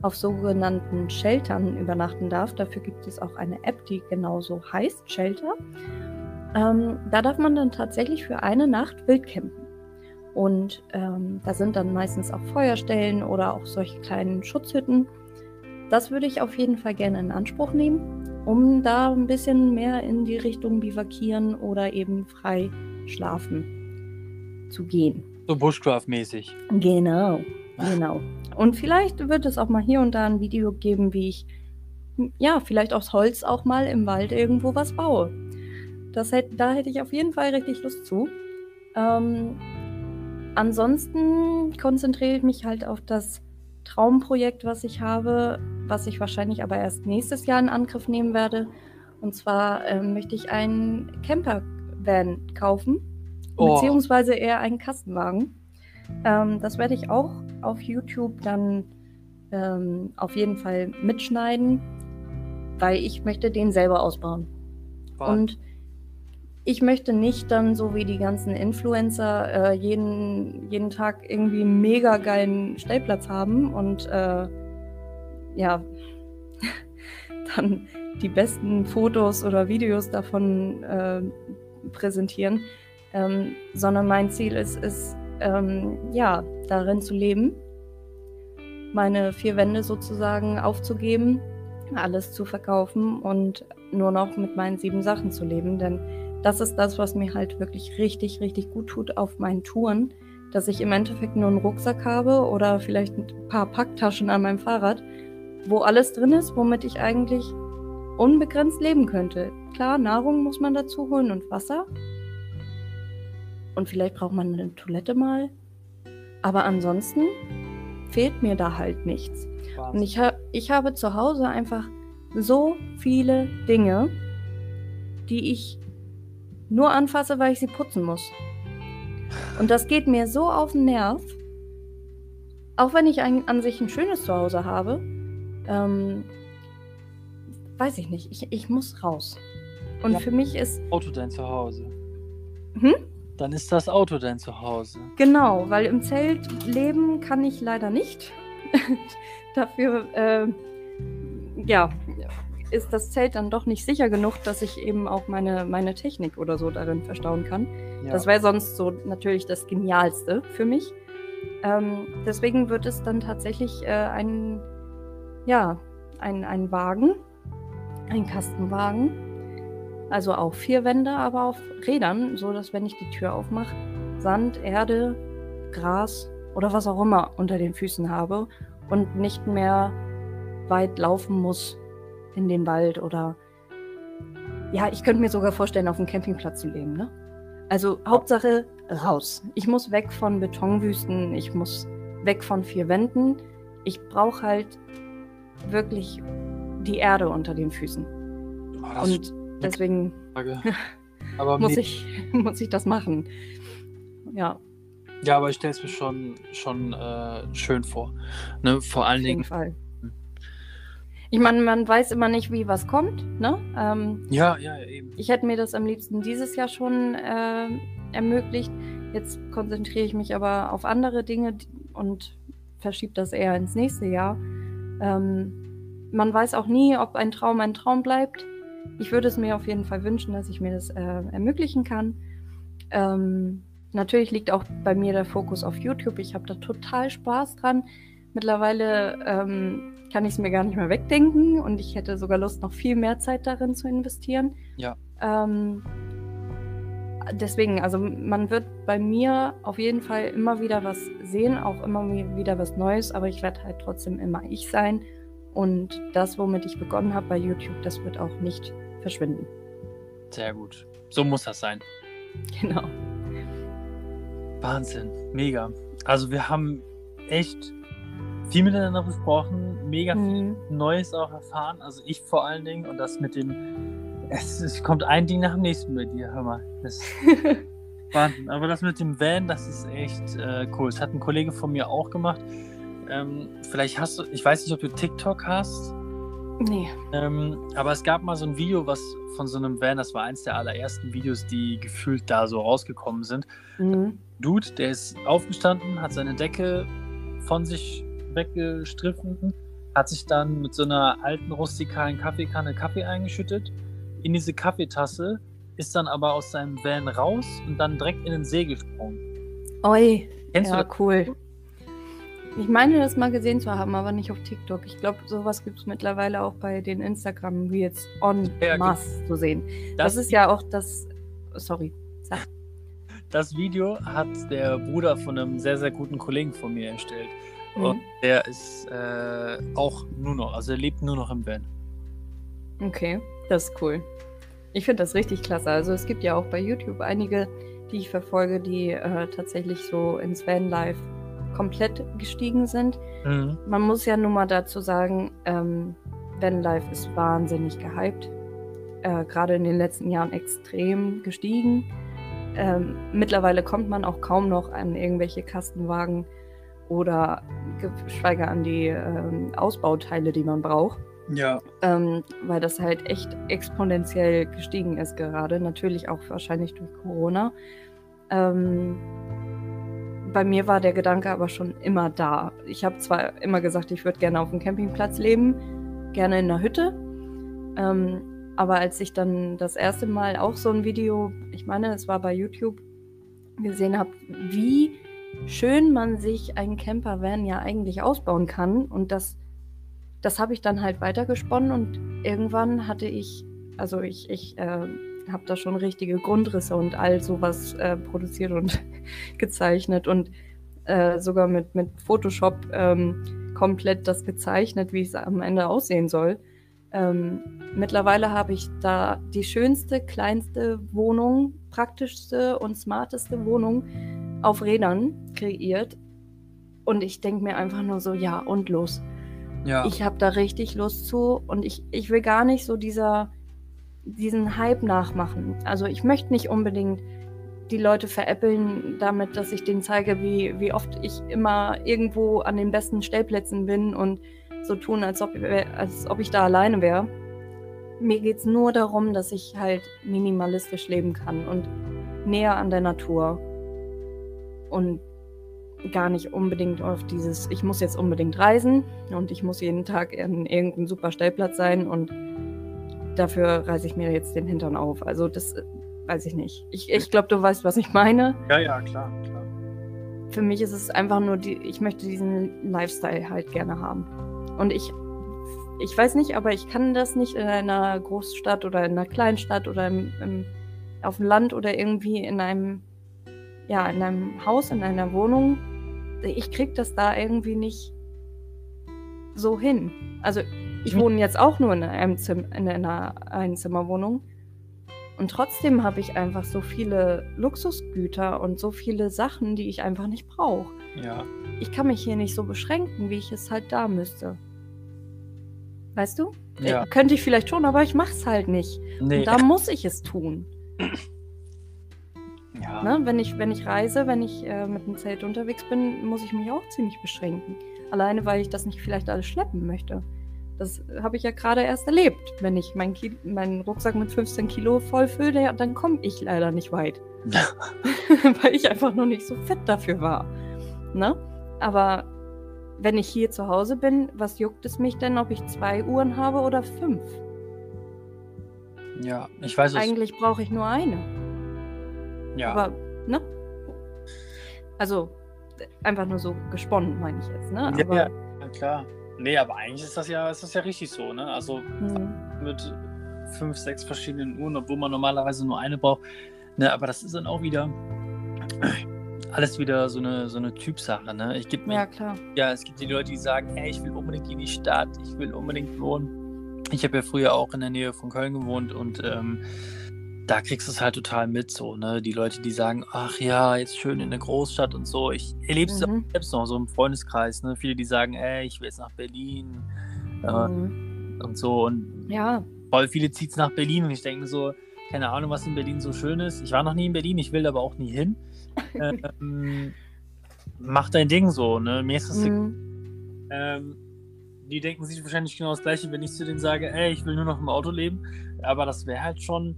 auf sogenannten Sheltern übernachten darf. Dafür gibt es auch eine App, die genauso heißt, Shelter. Ähm, da darf man dann tatsächlich für eine Nacht wild campen. Und ähm, da sind dann meistens auch Feuerstellen oder auch solche kleinen Schutzhütten. Das würde ich auf jeden Fall gerne in Anspruch nehmen, um da ein bisschen mehr in die Richtung bivakieren oder eben frei schlafen zu gehen. So Bushcraft-mäßig. Genau, genau. Und vielleicht wird es auch mal hier und da ein Video geben, wie ich, ja, vielleicht aus Holz auch mal im Wald irgendwo was baue. Das hätte, da hätte ich auf jeden Fall richtig Lust zu. Ähm, ansonsten konzentriere ich mich halt auf das Traumprojekt, was ich habe, was ich wahrscheinlich aber erst nächstes Jahr in Angriff nehmen werde. Und zwar ähm, möchte ich einen Camper-Van kaufen, oh. beziehungsweise eher einen Kastenwagen. Ähm, das werde ich auch auf YouTube dann ähm, auf jeden Fall mitschneiden, weil ich möchte den selber ausbauen. Wow. Und ich möchte nicht dann so wie die ganzen Influencer äh, jeden, jeden Tag irgendwie einen mega geilen Stellplatz haben und äh, ja, dann die besten Fotos oder Videos davon äh, präsentieren, ähm, sondern mein Ziel ist es, ähm, ja, darin zu leben, meine vier Wände sozusagen aufzugeben, alles zu verkaufen und nur noch mit meinen sieben Sachen zu leben, denn das ist das, was mir halt wirklich richtig, richtig gut tut auf meinen Touren, dass ich im Endeffekt nur einen Rucksack habe oder vielleicht ein paar Packtaschen an meinem Fahrrad, wo alles drin ist, womit ich eigentlich unbegrenzt leben könnte. Klar, Nahrung muss man dazu holen und Wasser. Und vielleicht braucht man eine Toilette mal. Aber ansonsten fehlt mir da halt nichts. Was? Und ich, ha ich habe zu Hause einfach so viele Dinge, die ich nur anfasse, weil ich sie putzen muss. Und das geht mir so auf den Nerv. Auch wenn ich ein, an sich ein schönes Zuhause habe, ähm, weiß ich nicht. Ich, ich muss raus. Und ja, für mich ist. Auto dein Zuhause. Hm? Dann ist das Auto dein Zuhause. Genau, weil im Zelt leben kann ich leider nicht. Dafür, äh, ja, ist das Zelt dann doch nicht sicher genug, dass ich eben auch meine, meine Technik oder so darin verstauen kann. Ja. Das wäre sonst so natürlich das Genialste für mich. Ähm, deswegen wird es dann tatsächlich äh, ein, ja, ein, ein Wagen, ein Kastenwagen. Also auch vier Wände, aber auf Rädern, so dass wenn ich die Tür aufmache, Sand, Erde, Gras oder was auch immer unter den Füßen habe und nicht mehr weit laufen muss in den Wald oder ja, ich könnte mir sogar vorstellen, auf dem Campingplatz zu leben. Ne? Also Hauptsache raus. Ich muss weg von Betonwüsten, ich muss weg von vier Wänden. Ich brauche halt wirklich die Erde unter den Füßen. Oh, Und deswegen muss, ich, muss ich das machen. Ja. Ja, aber ich stelle es mir schon, schon äh, schön vor. Ne? Vor allen Auf jeden Dingen. Fall ich meine, man weiß immer nicht, wie was kommt. Ne? Ähm, ja, ja, eben. Ich hätte mir das am liebsten dieses Jahr schon äh, ermöglicht. Jetzt konzentriere ich mich aber auf andere Dinge und verschiebe das eher ins nächste Jahr. Ähm, man weiß auch nie, ob ein Traum ein Traum bleibt. Ich würde es mir auf jeden Fall wünschen, dass ich mir das äh, ermöglichen kann. Ähm, natürlich liegt auch bei mir der Fokus auf YouTube. Ich habe da total Spaß dran. Mittlerweile ähm, kann ich es mir gar nicht mehr wegdenken und ich hätte sogar Lust, noch viel mehr Zeit darin zu investieren. Ja. Ähm, deswegen, also man wird bei mir auf jeden Fall immer wieder was sehen, auch immer wieder was Neues, aber ich werde halt trotzdem immer ich sein. Und das, womit ich begonnen habe bei YouTube, das wird auch nicht verschwinden. Sehr gut. So muss das sein. Genau. Wahnsinn. Mega. Also wir haben echt viel miteinander besprochen, mega viel mhm. Neues auch erfahren. Also ich vor allen Dingen und das mit dem, es, es kommt ein Ding nach dem nächsten bei dir, hör mal. Das Wahnsinn. Aber das mit dem Van, das ist echt äh, cool. Das hat ein Kollege von mir auch gemacht. Ähm, vielleicht hast du, ich weiß nicht, ob du TikTok hast. Nee. Ähm, aber es gab mal so ein Video, was von so einem Van, das war eins der allerersten Videos, die gefühlt da so rausgekommen sind. Mhm. Dude, der ist aufgestanden, hat seine Decke von sich weggestriffen, hat sich dann mit so einer alten rustikalen Kaffeekanne Kaffee eingeschüttet in diese Kaffeetasse, ist dann aber aus seinem Van raus und dann direkt in den See gesprungen. Oi. Kennst ja, du das? cool. Ich meine, das mal gesehen zu haben, aber nicht auf TikTok. Ich glaube, sowas gibt es mittlerweile auch bei den Instagram-Reels en Ja, masse zu sehen. Das, ist ja auch das. Sorry. Sag. Das Video hat der Bruder von einem sehr, sehr guten Kollegen von mir erstellt. Mhm. Und der ist äh, auch nur noch, also er lebt nur noch im Van. Okay, das ist cool. Ich finde das richtig klasse. Also es gibt ja auch bei YouTube einige, die ich verfolge, die äh, tatsächlich so ins Vanlife komplett gestiegen sind. Mhm. Man muss ja nun mal dazu sagen, ähm, Vanlife ist wahnsinnig gehypt. Äh, Gerade in den letzten Jahren extrem gestiegen. Ähm, mittlerweile kommt man auch kaum noch an irgendwelche Kastenwagen oder geschweige an die ähm, Ausbauteile, die man braucht Ja. ähm, weil das halt echt exponentiell gestiegen ist gerade. Natürlich auch wahrscheinlich durch Corona. Ähm, bei mir war der Gedanke aber schon immer da. Ich habe zwar immer gesagt, ich würde gerne auf dem Campingplatz leben, gerne in einer Hütte. Ähm, aber als ich dann das erste Mal auch so ein Video, ich meine, es war bei YouTube, gesehen habe, wie schön man sich einen Campervan ja eigentlich ausbauen kann und das das habe ich dann halt weitergesponnen und irgendwann hatte ich, also ich, ich äh, habe da schon richtige Grundrisse und all sowas äh, produziert und gezeichnet und äh, sogar mit, mit Photoshop ähm, komplett das gezeichnet, wie es am Ende aussehen soll. Ähm, mittlerweile habe ich da die schönste, kleinste Wohnung, praktischste und smarteste Wohnung auf Rädern kreiert. Und ich denke mir einfach nur so, ja, und los. Ja. Ich habe da richtig Lust zu und ich, ich will gar nicht so dieser, diesen Hype nachmachen. Also ich möchte nicht unbedingt die Leute veräppeln damit, dass ich denen zeige, wie, wie oft ich immer irgendwo an den besten Stellplätzen bin und so tun, als ob, als ob ich da alleine wäre. Mir geht es nur darum, dass ich halt minimalistisch leben kann und näher an der Natur. Und gar nicht unbedingt auf dieses, ich muss jetzt unbedingt reisen und ich muss jeden Tag in irgendeinem super Stellplatz sein und dafür reiße ich mir jetzt den Hintern auf. Also das äh, weiß ich nicht. Ich, ich glaube, du weißt, was ich meine. ja, ja, klar, klar. Für mich ist es einfach nur, die, ich möchte diesen Lifestyle halt gerne haben. Und ich, ich weiß nicht, aber ich kann das nicht in einer Großstadt oder in einer Kleinstadt oder im, im, auf dem Land oder irgendwie in einem, ja, in einem Haus, in einer Wohnung. Ich krieg das da irgendwie nicht so hin. Also ich wohne jetzt auch nur in, einem Zim in einer Einzimmerwohnung. Und trotzdem habe ich einfach so viele Luxusgüter und so viele Sachen, die ich einfach nicht brauche. Ja. Ich kann mich hier nicht so beschränken, wie ich es halt da müsste. Weißt du? Ja. Äh, könnte ich vielleicht schon, aber ich mach's halt nicht. Nee. Und da muss ich es tun. ja. Ne? Wenn, ich, wenn ich reise, wenn ich äh, mit dem Zelt unterwegs bin, muss ich mich auch ziemlich beschränken. Alleine, weil ich das nicht vielleicht alles schleppen möchte. Das habe ich ja gerade erst erlebt. Wenn ich meinen Ki meinen Rucksack mit 15 Kilo vollfülle, ja, dann komme ich leider nicht weit. weil ich einfach noch nicht so fett dafür war. Ne? Aber wenn ich hier zu Hause bin, was juckt es mich denn, ob ich zwei Uhren habe oder fünf? ja, ich weiß es. Eigentlich brauche ich nur eine. Ja. Aber, ne? Also, einfach nur so gesponnen, meine ich jetzt, ne? Aber, ja. ja, klar. Nee, aber eigentlich ist das ja, ist das ja richtig so, ne? Also hm, mit fünf, sechs verschiedenen Uhren, obwohl man normalerweise nur eine braucht. Ne, aber das ist dann auch wieder alles wieder so eine, so eine Typsache, ne? Ich gebe mir ja, klar. Ja, es gibt die Leute, die sagen, hey, ich will unbedingt in die Stadt, ich will unbedingt wohnen. Ich habe ja früher auch in der Nähe von Köln gewohnt und ähm, da kriegst du es halt total mit, so, ne? Die Leute, die sagen, ach ja, jetzt schön in der Großstadt und so. Ich erlebe es Mhm. selbst noch so im Freundeskreis, ne? Viele, die sagen, ey, ich will jetzt nach Berlin äh, Mhm. und so. Und Ja, voll viele zieht es nach Berlin und ich denke so, keine Ahnung, was in Berlin so schön ist. Ich war noch nie in Berlin, ich will aber auch nie hin. ähm, mach dein Ding so, ne? Mir ist das mhm. ähm, die denken sich wahrscheinlich genau das Gleiche, wenn ich zu denen sage, ey, ich will nur noch im Auto leben. Aber das wäre halt schon,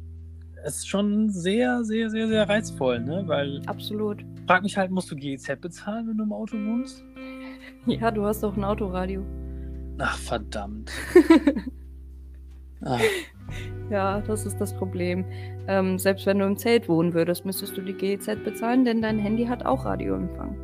ist schon sehr, sehr, sehr, sehr reizvoll, ne? Weil, Absolut. frag mich halt, musst du GEZ bezahlen, wenn du im Auto wohnst? Ja, du hast doch ein Autoradio. Ach, verdammt. Ach, Ja, das ist das Problem. Ähm, selbst wenn du im Zelt wohnen würdest, müsstest du die GEZ bezahlen, denn dein Handy hat auch Radioempfang.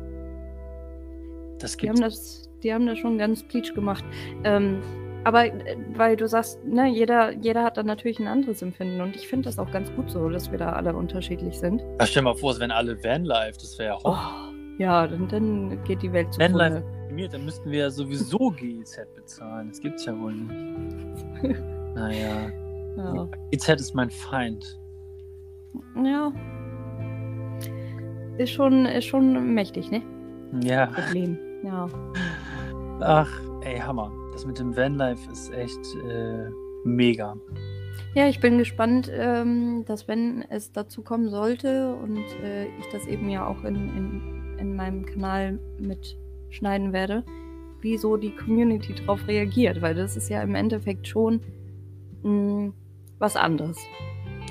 das Die haben gibt's. das, die haben das schon ganz pleatsch gemacht. Ähm, aber äh, weil du sagst, ne, jeder, jeder hat dann natürlich ein anderes Empfinden und ich finde das auch ganz gut so, dass wir da alle unterschiedlich sind. Ja, stell mal vor, es wären alle Vanlife, das wäre ja Oh, hoch. ja, dann, dann geht die Welt zu Vanlife optimiert, dann müssten wir ja sowieso GEZ bezahlen. Das gibt's ja wohl nicht. Naja, Ja. GEZ ist mein Feind. ja. Ist schon, ist schon mächtig, ne? Ja, Problem. Ja. ach, ey, Hammer. Das mit dem Vanlife ist echt äh, mega. Ja, ich bin gespannt, ähm, dass wenn es dazu kommen sollte und äh, ich das eben ja auch in, in, in meinem Kanal mitschneiden werde, wieso die Community darauf reagiert, weil das ist ja im Endeffekt schon mh, was anderes.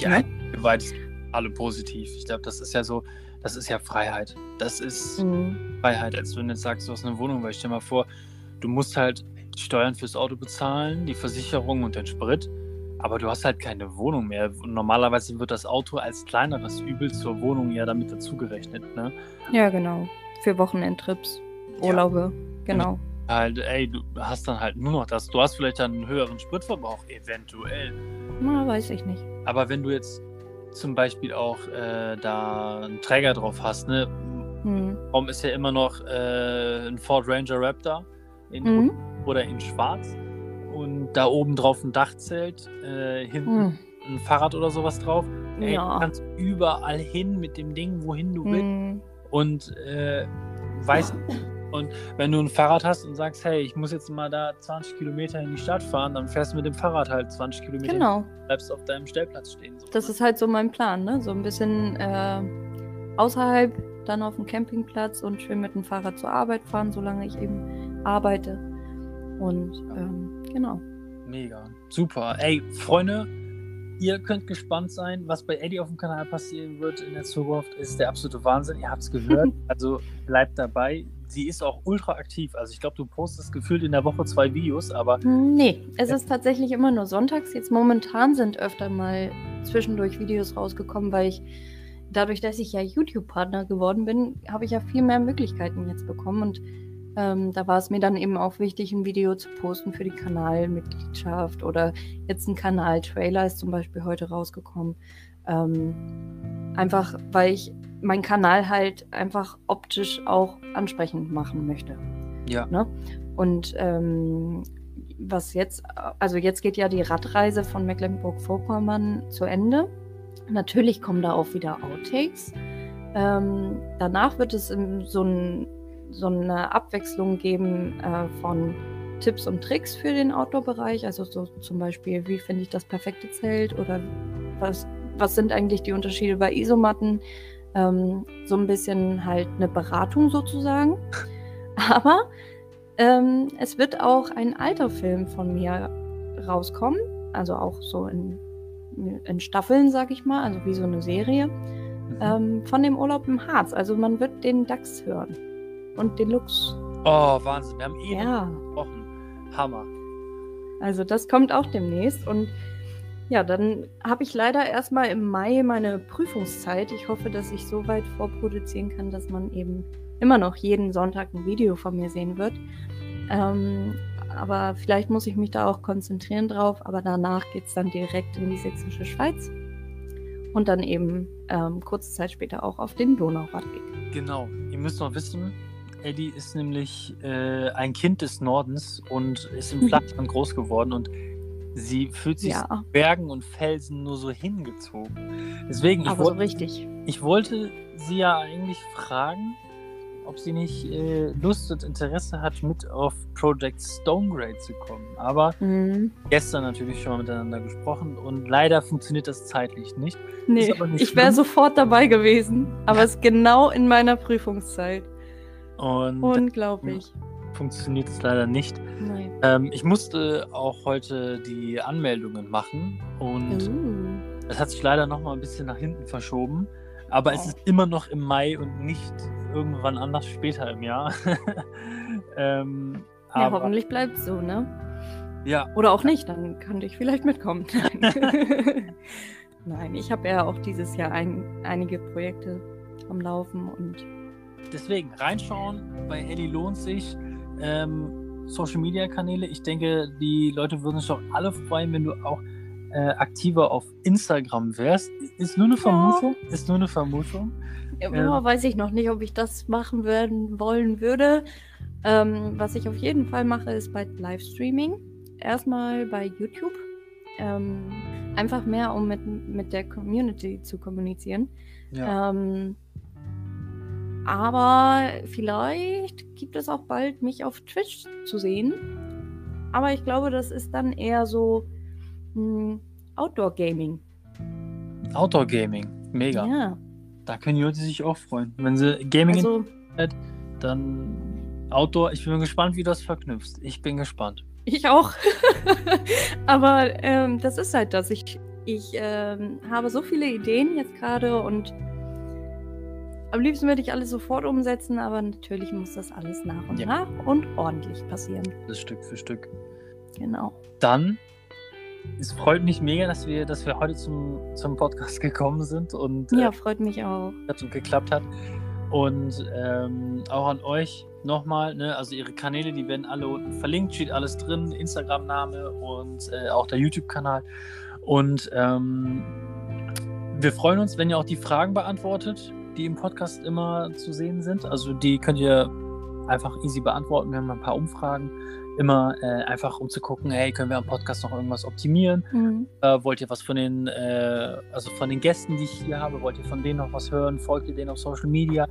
Ja, weit alle positiv. Ich glaube, das ist ja so, das ist ja Freiheit. Das ist Mhm. Freiheit, als wenn du jetzt sagst, du hast eine Wohnung, weil ich stell mal vor, du musst halt die Steuern fürs Auto bezahlen, die Versicherung und den Sprit, aber du hast halt keine Wohnung mehr. Und normalerweise wird das Auto als kleineres Übel zur Wohnung ja damit dazugerechnet, ne? Ja, genau. Für Wochenendtrips, Ja. Urlaube, genau. Halt, ey, du hast dann halt nur noch das. Du hast vielleicht dann einen höheren Spritverbrauch, eventuell. Na, weiß ich nicht. Aber wenn du jetzt zum Beispiel auch äh, da einen Träger drauf hast, ne? Hm. Warum ist ja immer noch äh, ein Ford Ranger Raptor in Mhm. oder in schwarz und da oben drauf ein Dachzelt, äh, hinten Hm. ein Fahrrad oder sowas drauf. Ey, Ja. Du kannst überall hin mit dem Ding, wohin du willst. Hm. Und äh, weißt und wenn du ein Fahrrad hast und sagst, hey, ich muss jetzt mal da 20 Kilometer in die Stadt fahren, dann fährst du mit dem Fahrrad halt 20 Kilometer Genau. bleibst auf deinem Stellplatz stehen. So, Das ne? ist halt so mein Plan, ne? So ein bisschen äh, außerhalb, dann auf dem Campingplatz und schön mit dem Fahrrad zur Arbeit fahren, solange ich eben arbeite. Und ähm, genau. Mega. Super. Ey, Freunde, ihr könnt gespannt sein, was bei Eddie auf dem Kanal passieren wird in der Zukunft. Ist der absolute Wahnsinn. Ihr habt es gehört. also bleibt dabei. Sie ist auch ultra aktiv. Also ich glaube, du postest gefühlt in der Woche zwei Videos, aber Nee, es ist tatsächlich immer nur sonntags. Jetzt momentan sind öfter mal zwischendurch Videos rausgekommen, weil ich dadurch, dass ich ja YouTube-Partner geworden bin, habe ich ja viel mehr Möglichkeiten jetzt bekommen. Und ähm, da war es mir dann eben auch wichtig, ein Video zu posten für die Kanalmitgliedschaft oder jetzt ein Kanal-Trailer ist zum Beispiel heute rausgekommen. Ähm, einfach, weil ich meinen Kanal halt einfach optisch auch ansprechend machen möchte. ja. Ne? Und ähm, was jetzt, also jetzt geht ja die Radreise von Mecklenburg-Vorpommern zu Ende. Natürlich kommen da auch wieder Outtakes. Ähm, danach wird es so, ein, so eine Abwechslung geben äh, von Tipps und Tricks für den Outdoor-Bereich. Also so zum Beispiel, wie finde ich das perfekte Zelt oder was, was sind eigentlich die Unterschiede bei Isomatten? Ähm, so ein bisschen halt eine Beratung sozusagen. Aber ähm, es wird auch ein alter Film von mir rauskommen, also auch so in, in Staffeln, sag ich mal, also wie so eine Serie, Mhm. ähm, von dem Urlaub im Harz. Also man wird den Dachs hören und den Lux. Oh, Wahnsinn. Wir haben eh Ja, gesprochen. Hammer. also das kommt auch demnächst und ja, dann habe ich leider erstmal im Mai meine Prüfungszeit. Ich hoffe, dass ich so weit vorproduzieren kann, dass man eben immer noch jeden Sonntag ein Video von mir sehen wird. Ähm, aber vielleicht muss ich mich da auch konzentrieren drauf. Aber danach geht es dann direkt in die sächsische Schweiz und dann eben ähm, kurze Zeit später auch auf den Donauradweg. Genau. Ihr müsst noch wissen, Eddie ist nämlich äh, ein Kind des Nordens und ist im Flachland groß geworden und sie fühlt sich Ja, Bergen und Felsen nur so hingezogen. Deswegen, ich, aber so wollte, richtig. ich wollte sie ja eigentlich fragen, ob sie nicht äh, Lust und Interesse hat, mit auf Project Stonegrade zu kommen. Aber Mhm. gestern natürlich schon mal miteinander gesprochen und leider funktioniert das zeitlich nicht. Nee, nicht ich wäre sofort dabei gewesen. Aber es ist genau in meiner Prüfungszeit. Und Unglaublich. funktioniert es leider nicht. Nein. Ähm, ich musste auch heute die Anmeldungen machen und Uh. es hat sich leider noch mal ein bisschen nach hinten verschoben. Aber es Oh. ist immer noch im Mai und nicht irgendwann anders später im Jahr. ähm, Ja, aber, hoffentlich bleibt es so, ne? ja, Oder auch nicht, dann könnte ich vielleicht mitkommen. Nein, Nein ich habe ja auch dieses Jahr ein, einige Projekte am Laufen und deswegen reinschauen. Bei Ellie lohnt sich. Ähm, Social Media Kanäle. Ich denke, die Leute würden sich doch alle freuen, wenn du auch äh, aktiver auf Instagram wärst. Ist nur eine Ja. Vermutung. Ist nur eine Vermutung. ja, Ähm. weiß ich noch nicht, ob ich das machen werden wollen würde. Ähm, was ich auf jeden Fall mache, ist bei Livestreaming. Erstmal bei YouTube. Ähm, einfach mehr, um mit, mit der Community zu kommunizieren. Ja. Ähm, aber vielleicht gibt es auch bald mich auf Twitch zu sehen. Aber ich glaube, das ist dann eher so hm, Outdoor Gaming. Outdoor Gaming. Mega. Ja, Da können die Leute sich auch freuen. Wenn sie Gaming also dann Outdoor. Ich bin gespannt, wie du das verknüpfst. Ich bin gespannt. ich auch. aber ähm, das ist halt das. Ich, ich ähm, habe so viele Ideen jetzt gerade und am liebsten würde ich alles sofort umsetzen, aber natürlich muss das alles nach und Ja. nach und ordentlich passieren. Das Stück für Stück. Genau. Dann, es freut mich mega, dass wir, dass wir heute zum, zum Podcast gekommen sind und Ja, äh, freut mich auch. und geklappt hat. Und ähm, auch an euch nochmal, ne, also ihre Kanäle, die werden alle unten verlinkt, steht alles drin, Instagram-Name und äh, auch der YouTube-Kanal. Und ähm, wir freuen uns, wenn ihr auch die Fragen beantwortet, die im Podcast immer zu sehen sind. Also die könnt ihr einfach easy beantworten. Wir haben ein paar Umfragen. Immer äh, einfach um zu gucken, hey, können wir am Podcast noch irgendwas optimieren? Mhm. Äh, wollt ihr was von den, äh, also von den Gästen, die ich hier habe, wollt ihr von denen noch was hören? Folgt ihr denen auf Social Media?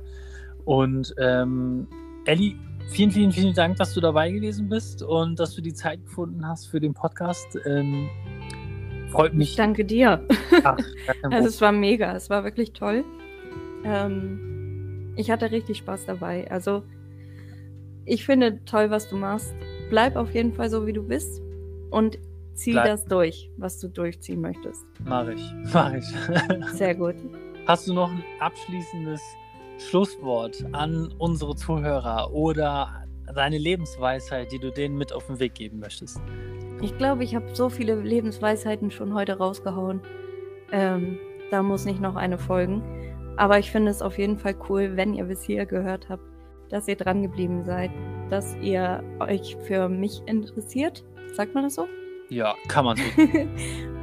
Und ähm, Elli, vielen, vielen, vielen Dank, dass du dabei gewesen bist und dass du die Zeit gefunden hast für den Podcast. Ähm, freut mich. Ich danke dir. Ach, Also es war mega, es war wirklich toll. Ähm, ich hatte richtig Spaß dabei. Also ich finde toll, was du machst. Bleib auf jeden Fall so, wie du bist und zieh Bleib. das durch, was du durchziehen möchtest. Mach ich, mach ich. Sehr gut. Hast du noch ein abschließendes Schlusswort an unsere Zuhörer oder deine Lebensweisheit, die du denen mit auf den Weg geben möchtest? Ich glaube, ich habe so viele Lebensweisheiten schon heute rausgehauen. Ähm, da muss nicht noch eine folgen. Aber ich finde es auf jeden Fall cool, wenn ihr bis hier gehört habt, dass ihr dran geblieben seid, dass ihr euch für mich interessiert. Sagt man das so? Ja, kann man so.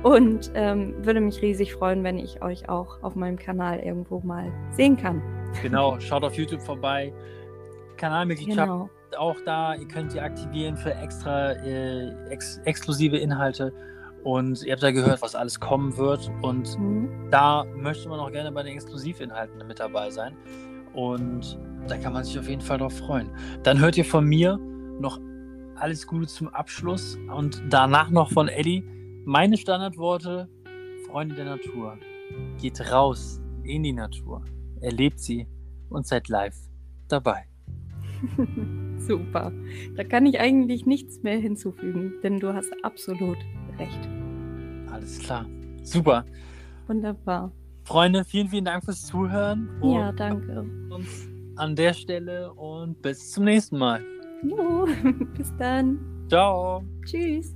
Und ähm, würde mich riesig freuen, wenn ich euch auch auf meinem Kanal irgendwo mal sehen kann. Genau, schaut auf YouTube vorbei. Kanalmitgliedschaft Genau. auch da. Ihr könnt die aktivieren für extra äh, ex exklusive Inhalte. Und ihr habt ja gehört, was alles kommen wird. Und Mhm. da möchte man auch gerne bei den Exklusivinhalten mit dabei sein. Und da kann man sich auf jeden Fall drauf freuen. Dann hört ihr von mir noch alles Gute zum Abschluss und danach noch von Eddie meine Standardworte. Freunde der Natur, geht raus in die Natur, erlebt sie und seid live dabei. Super. Da kann ich eigentlich nichts mehr hinzufügen, denn du hast absolut recht. Alles klar. Super. Wunderbar. Freunde, vielen, vielen Dank fürs Zuhören. ja, danke. Uns an der Stelle und bis zum nächsten Mal. Juhu. bis dann. Ciao. Tschüss.